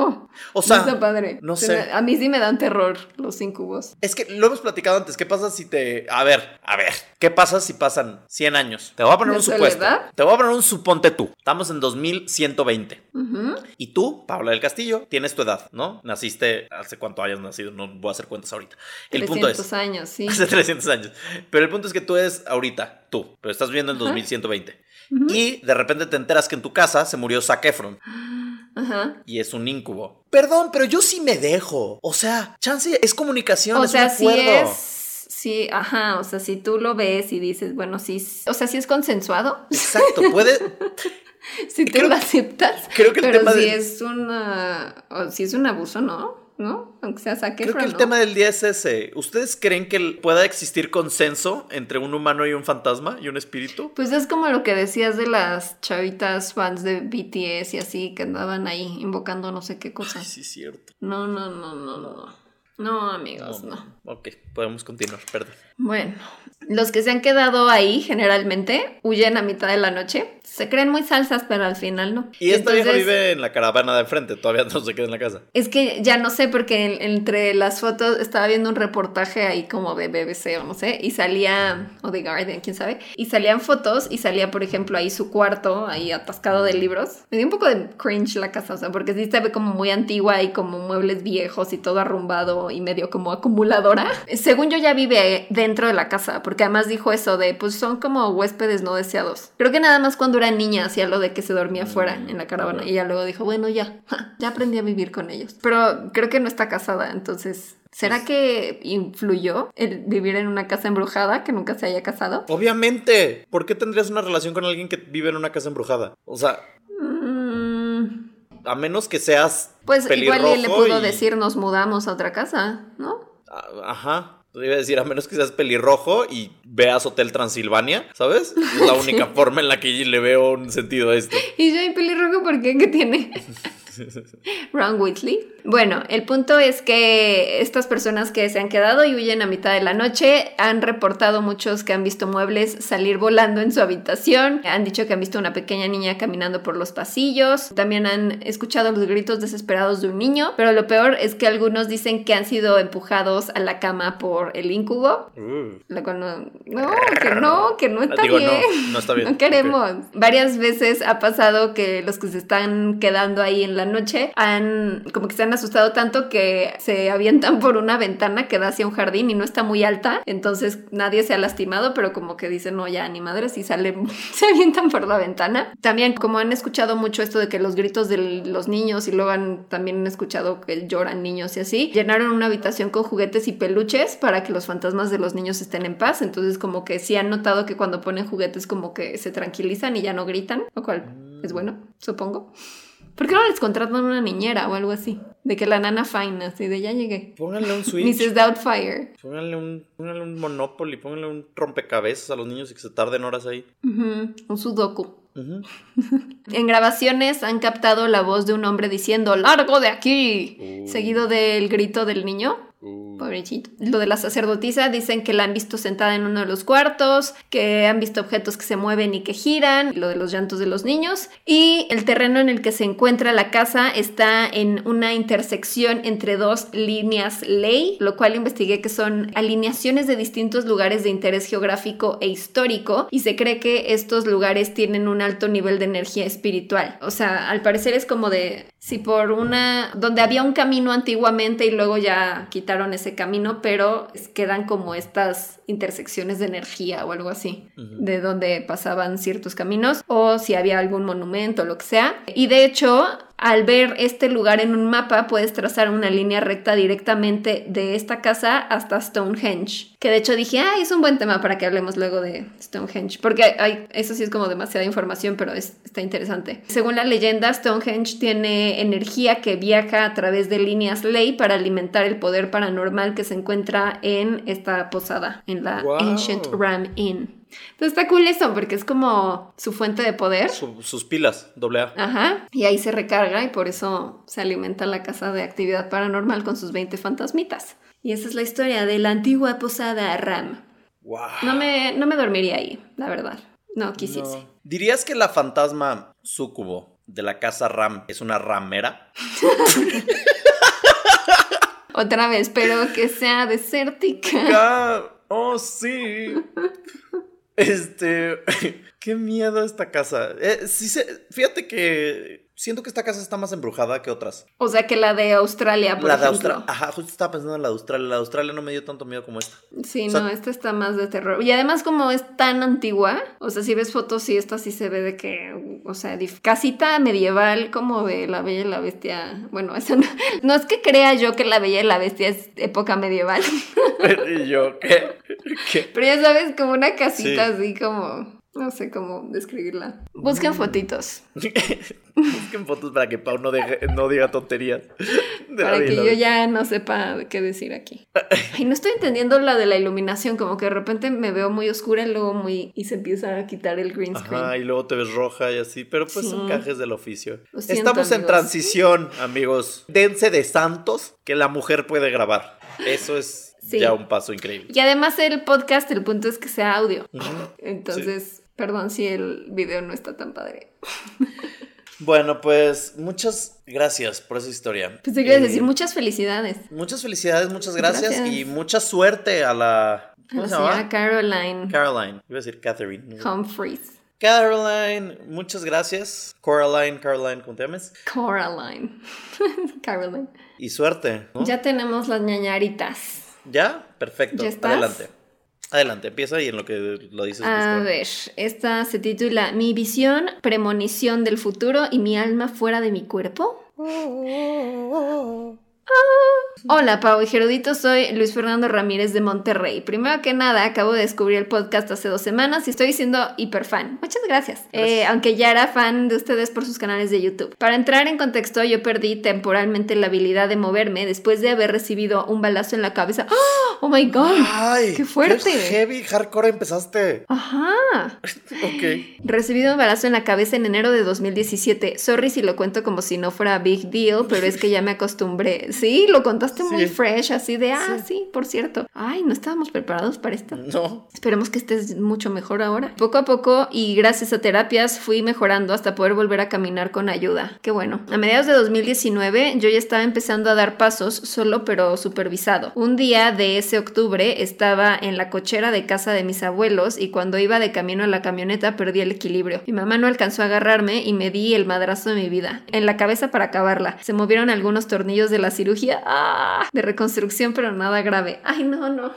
O sea, No está padre. no Se sé. me- A mí sí me dan terror los incubos. Es que lo hemos platicado antes. ¿Qué pasa si te. A ver, a ver. ¿Qué pasa si pasan 100 años? Te voy a poner ¿De un supuesto. soledad? Te voy a poner un suponte tú. Estamos en 2120. Ujú. Y tú, Paula del Castillo, tienes tu edad, ¿no? Naciste hace cuánto hayas nacido. No voy a hacer cuentas ahorita. El punto 300 es. años, sí. (laughs) Hace 300 años. Pero el punto es que tú eres ahorita, tú. Pero estás viviendo en 2120. Y de repente te enteras que en tu casa se murió Zac Efron. Ajá. Y es un incubo. Perdón, pero yo sí me dejo. O sea, chance es comunicación. O es sea, un sí acuerdo. es. Sí, ajá. O sea, si tú lo ves y dices, bueno, sí. O sea, sí es consensuado. Exacto, puede. (laughs) si tú Creo- lo aceptas. creo que el pero tema si de- es una. O si es un abuso, ¿no? ¿No? Aunque sea saque Creo que el tema del día es ese. ¿Ustedes creen que pueda existir consenso entre un humano y un fantasma y un espíritu? Pues es como lo que decías de las chavitas fans de BTS y así que andaban ahí invocando no sé qué cosas. sí, es cierto. No, no, no, no, no. No, amigos, no. Ok, podemos continuar, perdón. Bueno, Los que se han quedado ahí generalmente huyen a mitad de la noche. Se creen muy salsas, pero al final no. Y esta vieja vive en la caravana de enfrente, todavía no se queda en la casa. Es que ya no sé, porque en- entre las fotos estaba viendo un reportaje ahí como de BBC o no sé, y salía, o de Guardian, quién sabe, y salían fotos y salía, por ejemplo, ahí su cuarto, ahí atascado de libros. Me dio un poco de cringe la casa, o sea, porque sí se ve como muy antigua y como muebles viejos y todo arrumbado y medio como acumuladora. (laughs) Según yo ya vive dentro de la casa, porque además dijo eso de, pues son como huéspedes no deseados. Creo que nada más cuando era niña hacía lo de que se dormía fuera en la caravana y ya luego dijo, bueno, ya, (laughs) ya aprendí a vivir con ellos. Pero creo que no está casada, entonces, ¿será que influyó el vivir en una casa embrujada que nunca se haya casado? Obviamente, ¿por qué tendrías una relación con alguien que vive en una casa embrujada? O sea, Mm, a menos que seas pues igual le pudo y- decir nos mudamos a otra casa, ¿no? a- Ajá. Te Iba a decir, a menos que seas pelirrojo y veas Hotel Transilvania, ¿sabes? Es la única (laughs) forma en la que le veo un sentido a esto. Y yo en pelirrojo, ¿por qué? ¿Qué tiene? (laughs) Ron Whitley. Bueno, el punto es que estas personas que se han quedado y huyen a mitad de la noche han reportado muchos que han visto muebles salir volando en su habitación, han dicho que han visto una pequeña niña caminando por los pasillos, también han escuchado los gritos desesperados de un niño, pero lo peor es que algunos dicen que han sido empujados a la cama por el incubo, Uh. lo no, no, que no, que no está Digo, bien. no está bien. (laughs) No queremos. Varias veces ha pasado que los que se están quedando ahí en la noche han como que se han asustado tanto que se avientan por una ventana que da hacia un jardín y no está muy alta, entonces nadie se ha lastimado, pero como que dicen, no, ya ni madres y salen, (laughs) se avientan por la ventana. También como han escuchado mucho esto de que los gritos de los niños y luego han también escuchado que lloran niños y así, llenaron una habitación con juguetes y peluches para que los fantasmas de los niños estén en paz, entonces como que sí han notado que cuando ponen juguetes como que se tranquilizan y ya no gritan, lo cual es bueno, supongo. ¿Por qué no les contratan una niñera o algo así? De que la nana fine, así de ya llegué. Pónganle un (laughs) Switch. Mrs. Doubtfire. Pónganle un, pónganle un Monopoly, pónganle un rompecabezas a los niños y que se tarden horas ahí. Un sudoku. (laughs) En grabaciones han captado la voz de un hombre diciendo ¡Largo de aquí! Uh. Seguido del grito del niño. Uh. Pobrecito. Lo de la sacerdotisa dicen que la han visto sentada en uno de los cuartos, que han visto objetos que se mueven y que giran, lo de los llantos de los niños. Y el terreno en el que se encuentra la casa está en una intersección entre dos líneas ley, lo cual investigué que son alineaciones de distintos lugares de interés geográfico e histórico y se cree que estos lugares tienen un alto nivel de energía espiritual. O sea, al parecer es como de si por una donde había un camino antiguamente y luego ya quitaron ese camino, pero quedan como estas intersecciones de energía o algo así, de donde pasaban ciertos caminos o si había algún monumento lo que sea. Y de hecho, al ver este lugar en un mapa, puedes trazar una línea recta directamente de esta casa hasta Stonehenge. Que de hecho dije, ah, es un buen tema para que hablemos luego de Stonehenge. Porque hay, eso sí es como demasiada información, pero es- está interesante. Según la leyenda, Stonehenge tiene energía que viaja a través de líneas ley para alimentar el poder paranormal que se encuentra en esta posada, en la Wow. Ancient Ram Inn. Entonces está cool eso, porque es como su fuente de poder. Su- sus pilas, doble A. Ajá, y ahí se recarga y por eso se alimenta la casa de actividad paranormal con sus 20 fantasmitas. Y esa es la historia de la antigua posada Ram. Wow. No me, no me dormiría ahí, la verdad. No quisiese. ¿Dirías que la fantasma súcubo de la casa Ram es una ramera? (laughs) Otra vez, pero que sea desértica. Oh, sí. (laughs) Este. (laughs) Qué miedo esta casa. Eh, sí se- fíjate que siento que esta casa está más embrujada que otras. O sea que la de Australia, por la de. Australia. Ajá, justo estaba pensando en la de Australia. La de Australia no me dio tanto miedo como esta. Sí, O sea- no, esta está más de terror. Y además como es tan antigua, o sea, si ves fotos, sí, esta sí se ve de que, o sea, casita medieval como de La Bella y la Bestia. Bueno, (laughs) eso no, no es que crea yo que La Bella y la Bestia es época medieval, (laughs) y yo, ¿qué? ¿Qué? (laughs) pero ya sabes, como una casita Sí. así como, no sé cómo describirla. Busquen fotitos (laughs) Busquen fotos para que Pau no, deje- no diga tonterías. (laughs) Para que y yo ya no sepa qué decir aquí. (laughs) Ay, no estoy entendiendo la de la iluminación, como que de repente me veo muy oscura y luego muy... y se empieza a quitar el green screen. Ajá, y luego te ves roja y así, pero pues son Sí. cajes del oficio. Siento, Estamos en transición, amigos. Dense de santos que la mujer puede grabar. Eso es Sí. ya un paso increíble. Y además el podcast, el punto es que sea audio. Entonces, perdón si el video no está tan padre. Bueno, pues muchas gracias por esa historia. Pues te quiero Eh, decir muchas felicidades. Muchas felicidades, muchas gracias, Gracias. y mucha suerte a la... ¿Cómo se llama? Caroline Caroline. Iba a decir Catherine. Humphreys. Caroline, muchas gracias. Coraline, Caroline, ¿cómo te llamas? Coraline. (laughs) Caroline. Y suerte. ¿no? Ya tenemos las ñañaritas. ¿Ya? Perfecto. ¿Ya estás? Adelante. Adelante, empieza y en lo que lo dices. A ver, esta se titula Mi visión, premonición del futuro y mi alma fuera de mi cuerpo. Hola, Pau y Gerudito, soy Luis Fernando Ramírez de Monterrey. Primero que nada, acabo de descubrir el podcast hace dos semanas y estoy siendo hiper fan. Muchas gracias. Eh, aunque ya era fan de ustedes por sus canales de YouTube. Para entrar en contexto, yo perdí temporalmente la habilidad de moverme después de haber recibido un balazo en la cabeza. ¡Oh, oh my god! ¡Ay! ¡Qué fuerte! heavy hardcore empezaste. Ajá. (laughs) Ok. Recibido un balazo en la cabeza en enero de 2017. Sorry si lo cuento como si no fuera big deal, pero es que ya me acostumbré. Sí, lo contaste muy Sí. fresh, así de, ah, sí. por cierto. Ay, no estábamos preparados para esto. No. Esperemos que estés mucho mejor ahora. Poco a poco y gracias a terapias fui mejorando hasta poder volver a caminar con ayuda. Qué bueno. A mediados de 2019 yo ya estaba empezando a dar pasos solo pero supervisado. Un día de ese octubre estaba en la cochera de casa de mis abuelos y cuando iba de camino a la camioneta perdí el equilibrio. Mi mamá no alcanzó a agarrarme y me di el madrazo de mi vida. En la cabeza para acabarla. Se movieron algunos tornillos de la cirugía. ¡Ah! De reconstrucción pero nada grave. Ay, no, no.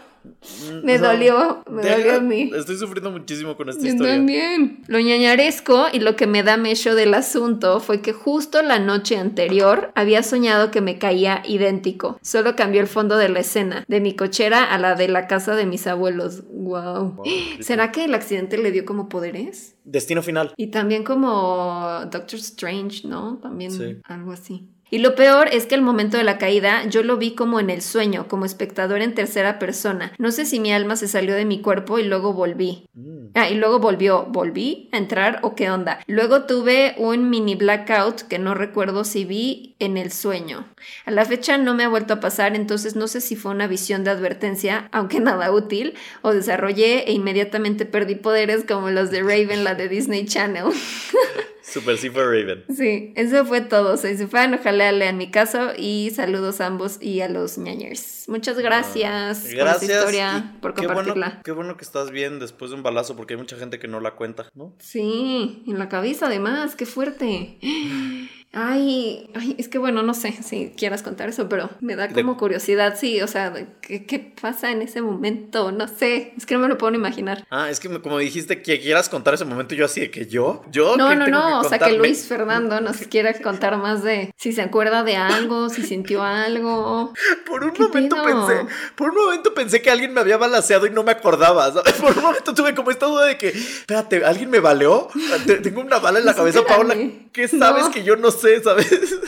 Me No. dolió, me Deja- dolió a mí. Estoy sufriendo muchísimo con esta Yo historia. también. Lo ñañaresco y lo que me da mecho del asunto fue que justo la noche anterior había soñado que me caía idéntico. Solo cambió el fondo de la escena, de mi cochera a la de la casa de mis abuelos. Wow. Wow, ¿Será que el accidente le dio como poderes? Destino final. Y también como Doctor Strange, ¿no? También Sí. algo así. Y lo peor es que el momento de la caída yo lo vi como en el sueño, como espectador en tercera persona. No sé si mi alma se salió de mi cuerpo y luego volví. Mm. Ah, y luego volvió. ¿Volví a entrar o qué onda? Luego tuve un mini blackout que no recuerdo si vi en el sueño. A la fecha no me ha vuelto a pasar, entonces no sé si fue una visión de advertencia, (laughs) aunque nada útil, o desarrollé e inmediatamente perdí poderes como los de Raven, la de Disney Channel. (laughs) Super fue Raven. Sí, eso fue todo. Soy su fan, ojalá lean mi caso y saludos a ambos y a los ñañers. Muchas gracias, por esta Gracias. historia, y por qué compartirla. Bueno, qué bueno que estás bien después de un balazo, porque hay mucha gente que no la cuenta, ¿no? Sí, en la cabeza además, qué fuerte. (gasps) (laughs) Ay, ay, es que bueno, no sé si quieras contar eso, pero me da De- como curiosidad, sí, o sea, ¿qué, qué pasa en ese momento? No sé, es que no me lo puedo ni imaginar. Ah, es que me- como dijiste que quieras contar ese momento, yo así de que yo, yo. No, ¿qué no, no, o sea que Luis Fernando nos (laughs) quiera contar más de si se acuerda de algo, si sintió algo. Por un ¿Qué momento pensé, por un momento pensé que alguien me había balaseado y no me acordaba, ¿sabes? (laughs) Por un momento tuve como esta duda de que, espérate, ¿alguien me baleó? Te- Tengo una bala en la cabeza. Paola. ¿Qué sabes No. que yo no sé, sabes?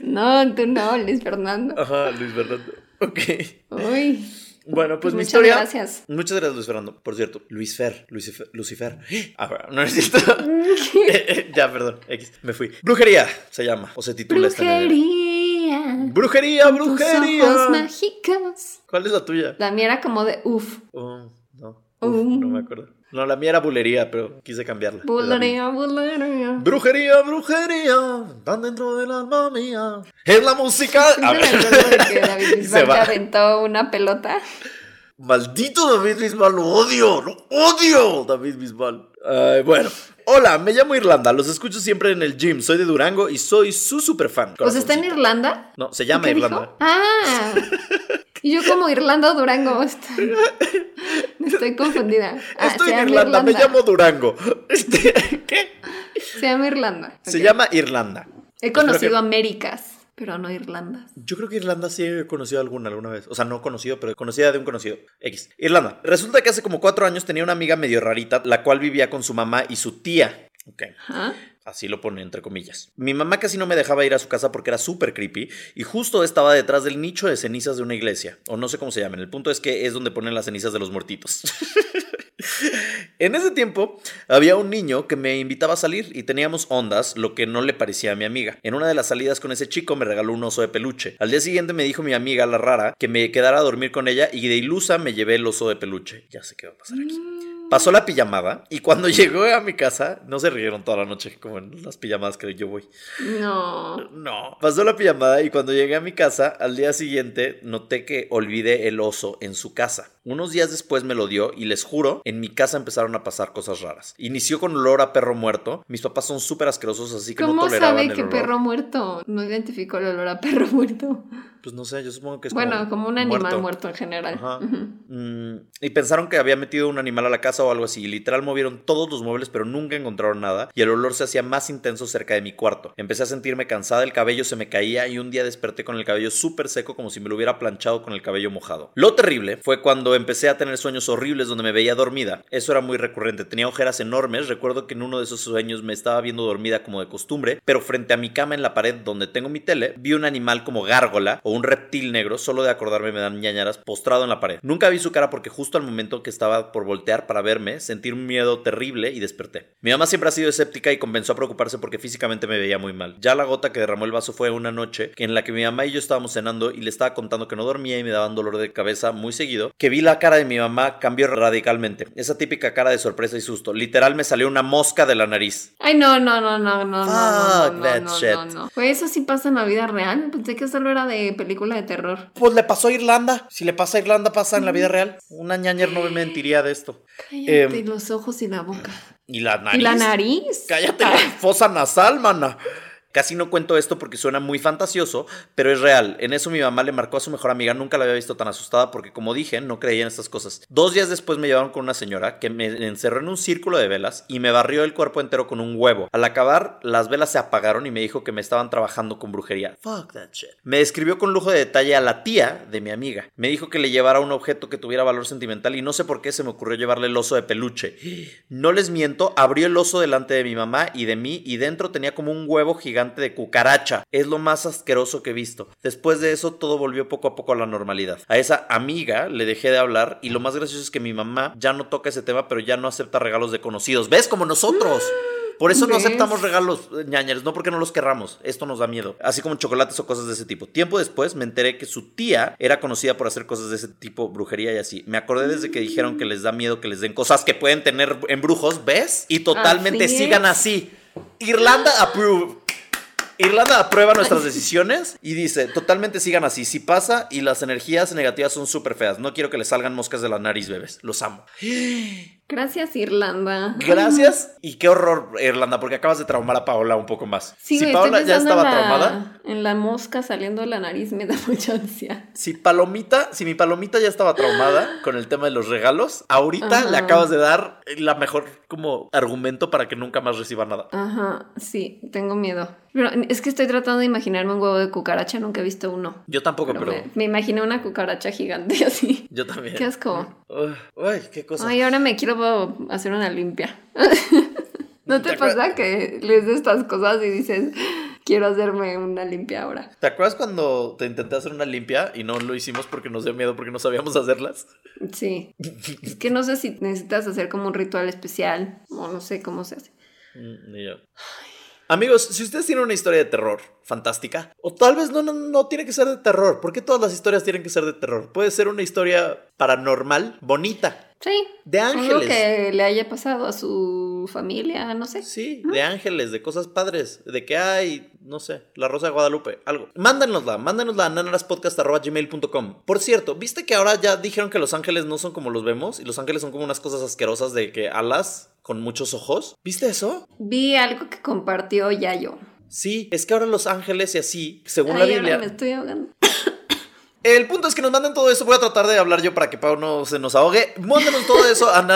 No, tú no, Luis Fernando. Ajá, Luis Fernando. Ok. Uy, Bueno, pues mi Muchas historia. gracias. Muchas gracias, Luis Fernando. Por cierto, Luis Fer, Lucifer. Lucifer. (gasps) Ah, no es cierto. Eh, (laughs) eh, (laughs) ya, perdón. X, me fui. Brujería se llama, o se titula esta novela. brujería. Brujería, brujería. ojos mágicos. ¿Cuál es la tuya? La mía era como de uff. Oh, no. Uh. Uf, no me acuerdo. No, la mía era bulería, pero quise cambiarla. Bulería, bulería. Brujería, brujería, tan dentro del alma mía. Es la música. (laughs) A me ver. de que David (laughs) Bisbal te va. aventó una pelota. Maldito David Bisbal, lo odio, lo odio, David Bisbal. Bueno, hola, me llamo Irlanda, los escucho siempre en el gym, soy de Durango y soy su super fan. Pues está en. Irlanda. No, se llama ¿Qué Irlanda. dijo? Ah. (laughs) Y yo como Irlanda o Durango. Estoy, estoy confundida. Ah, Estoy en Irlanda, me llamo Durango. Este, ¿Qué? Se llama Irlanda. Se llama Irlanda. He conocido que- Américas, pero no Irlandas. Yo creo que Irlanda sí he conocido alguna alguna vez. O sea, no conocido, pero conocida de un conocido. X. Irlanda. Resulta que hace como cuatro años tenía una amiga medio rarita, la cual vivía con su mamá y su tía. Ok. Ajá. Así lo pone entre comillas. Mi mamá casi no me dejaba ir a su casa porque era súper creepy y justo estaba detrás del nicho de cenizas de una iglesia. O no sé cómo se llaman. El punto es que es donde ponen las cenizas de los muertitos. (laughs) En ese tiempo había un niño que me invitaba a salir y teníamos ondas, lo que no le parecía a mi amiga. En una de las salidas con ese chico me regaló un oso de peluche. Al día siguiente me dijo mi amiga, la rara, que me quedara a dormir con ella y de ilusa me llevé el oso de peluche. Ya sé qué va a pasar aquí. Pasó la pijamada y cuando (laughs) llegó a mi casa, no se rieron toda la noche como en las pijamadas que yo voy. No. No. Pasó la pijamada y cuando llegué a mi casa, al día siguiente noté que olvidé el oso en su casa. Unos días después me lo dio y les juro, en mi casa empezaron a pasar cosas raras. Inició con olor a perro muerto. Mis papás son súper asquerosos, así que no ¿Cómo toleraban sabe el que olor. perro muerto? No identificó el olor a perro muerto. Pues no sé, yo supongo que es bueno, como, un animal muerto, en general. Ajá. Mm, y pensaron que había metido un animal a la casa o algo así. Y literal movieron todos los muebles, pero nunca encontraron nada. Y el olor se hacía más intenso cerca de mi cuarto. Empecé a sentirme cansada, el cabello se me caía y un día desperté con el cabello súper seco como si me lo hubiera planchado con el cabello mojado. Lo terrible fue cuando empecé a tener sueños horribles donde me veía dormida. Eso era muy recurrente. Tenía ojeras enormes. Recuerdo que en uno de esos sueños me estaba viendo dormida como de costumbre, pero frente a mi cama en la pared donde tengo mi tele, vi un animal como gárgola o un reptil negro, solo de acordarme me dan ñañaras, postrado en la pared. Nunca vi su cara porque justo al momento que estaba por voltear para verme, sentí un miedo terrible y desperté. Mi mamá siempre ha sido escéptica y comenzó a preocuparse porque físicamente me veía muy mal. Ya la gota que derramó el vaso fue una noche en la que mi mamá y yo estábamos cenando y le estaba contando que no dormía y me daban dolor de cabeza muy seguido, que vi la cara de mi mamá cambió radicalmente. Esa típica cara de sorpresa y susto. Literal me salió una mosca de la nariz. Ay, no, no, no, no, no, Fuck no, that no, shit. no, no. Pues eso sí pasa en la vida real. Pensé que solo era de película de terror. Pues le pasó a Irlanda. Si le pasa a Irlanda, pasa en la vida real. Una ñañer no me mentiría de esto. Cállate Em, los ojos y la boca. Y la nariz. ¿Y la nariz? Cállate la fosa nasal, mana. Casi no cuento esto porque suena muy fantasioso, pero es real. En eso mi mamá le marcó a su mejor amiga, nunca la había visto tan asustada porque como dije, no creía en estas cosas. Dos días después me llevaron con una señora que me encerró en un círculo de velas y me barrió el cuerpo entero con un huevo. Al acabar, las velas se apagaron y me dijo que me estaban trabajando con brujería. Fuck that shit. Me describió con lujo de detalle a la tía de mi amiga. Me dijo que le llevara un objeto que tuviera valor sentimental y no sé por qué se me ocurrió llevarle el oso de peluche. (gasps) No les miento, abrió el oso delante de mi mamá y de mí y dentro tenía como un huevo gigante de cucaracha. Es lo más asqueroso que he visto. Después de eso todo volvió poco a poco a la normalidad. A esa amiga le dejé de hablar y lo más gracioso es que mi mamá ya no toca ese tema pero ya no acepta regalos de conocidos. ¿Ves? Como nosotros. Por eso no aceptamos regalos eh, ñañeres, no porque no los querramos. Esto nos da miedo. Así como chocolates o cosas de ese tipo. Tiempo después me enteré que su tía era conocida por hacer cosas de ese tipo, brujería y así. Me acordé desde que dijeron que les da miedo que les den cosas que pueden tener embrujos, ¿ves? Y totalmente Así sigan así. Irlanda approve. Irlanda aprueba nuestras decisiones y dice, totalmente sigan así. Si pasa y las energías negativas son súper feas. No quiero que les salgan moscas de la nariz, bebés. Los amo. Gracias, Irlanda. Gracias. Y qué horror, Irlanda, porque acabas de traumar a Paola un poco más. Sí, si Paola ya estaba en la- traumada, En la mosca saliendo de la nariz me da (laughs) mucha ansia. si Palomita, si mi Palomita ya estaba traumada con el tema de los regalos, ahorita Ajá. le acabas de dar la mejor como argumento para que nunca más reciba nada. Ajá, sí, tengo miedo. Pero es que estoy tratando de imaginarme un huevo de cucaracha, nunca he visto uno. Yo tampoco, Pero pero, me, me imaginé una cucaracha gigante (laughs) así. Yo también. Qué asco. Uy, qué cosa. Ay, ahora me quiero hacer una limpia. (laughs) ¿No te ¿Te acuer- pasa que lees estas cosas y dices, quiero hacerme una limpia ahora? ¿Te acuerdas cuando te intenté hacer una limpia y no lo hicimos porque nos dio miedo porque no sabíamos hacerlas? Sí. Es que no sé si necesitas hacer como un ritual especial o no sé cómo se hace. (laughs) Mm, ni yo. Amigos, si ustedes tienen una historia de terror fantástica, o tal vez no, no, no tiene que ser de terror, ¿por qué todas las historias tienen que ser de terror? Puede ser una historia paranormal, bonita, Sí. de Algo ángeles. que le haya pasado a su familia, no sé. Sí, de ángeles, de cosas padres, de que hay, no sé, la Rosa de Guadalupe, algo. Mándanosla, mándanosla a nanaraspodcast.gmail.com. Por cierto, ¿viste que ahora ya dijeron que los ángeles no son como los vemos? Y los ángeles son como unas cosas asquerosas de que alas con muchos ojos. ¿Viste eso? Vi algo que compartió Yayo. Sí, es que ahora los ángeles y así, según Ay, la Biblia. me estoy ahogando. (coughs) El punto es que nos manden todo eso. Voy a tratar de hablar yo para que Pau no se nos ahogue. Mándenos todo eso a (laughs)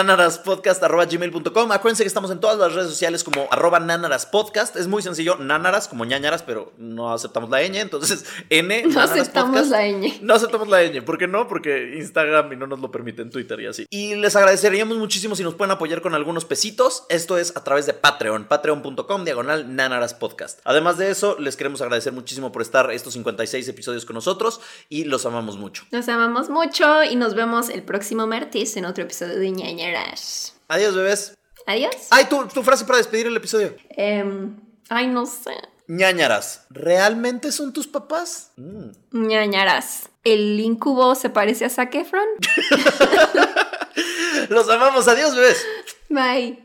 nanaraspodcast.gmail.com. Acuérdense que estamos en todas las redes sociales como arroba nanaraspodcast. Es muy sencillo, nanaras como ñañaras, pero no aceptamos la ñ. Entonces, (laughs) N. No aceptamos Podcast. la ñ. No aceptamos la ñ. ¿Por qué no? Porque Instagram y no nos lo permite en Twitter y así. Y les agradeceríamos muchísimo si nos pueden apoyar con algunos pesitos. Esto es a través de Patreon. Patreon.com diagonal Nanaras Podcast. Además de eso, les queremos agradecer muchísimo por estar estos 56 episodios con nosotros. Y los amamos mucho. Los amamos mucho y nos vemos el próximo martes en otro episodio de ñañaras. Adiós, bebés. Adiós. Ay, tu, tu frase para despedir el episodio. Em, ay, no sé. ñañaras, ¿realmente son tus papás? Mm. ñañaras. ¿El incubo se parece a Zac Efron? (laughs) Los amamos. Adiós, bebés. Bye.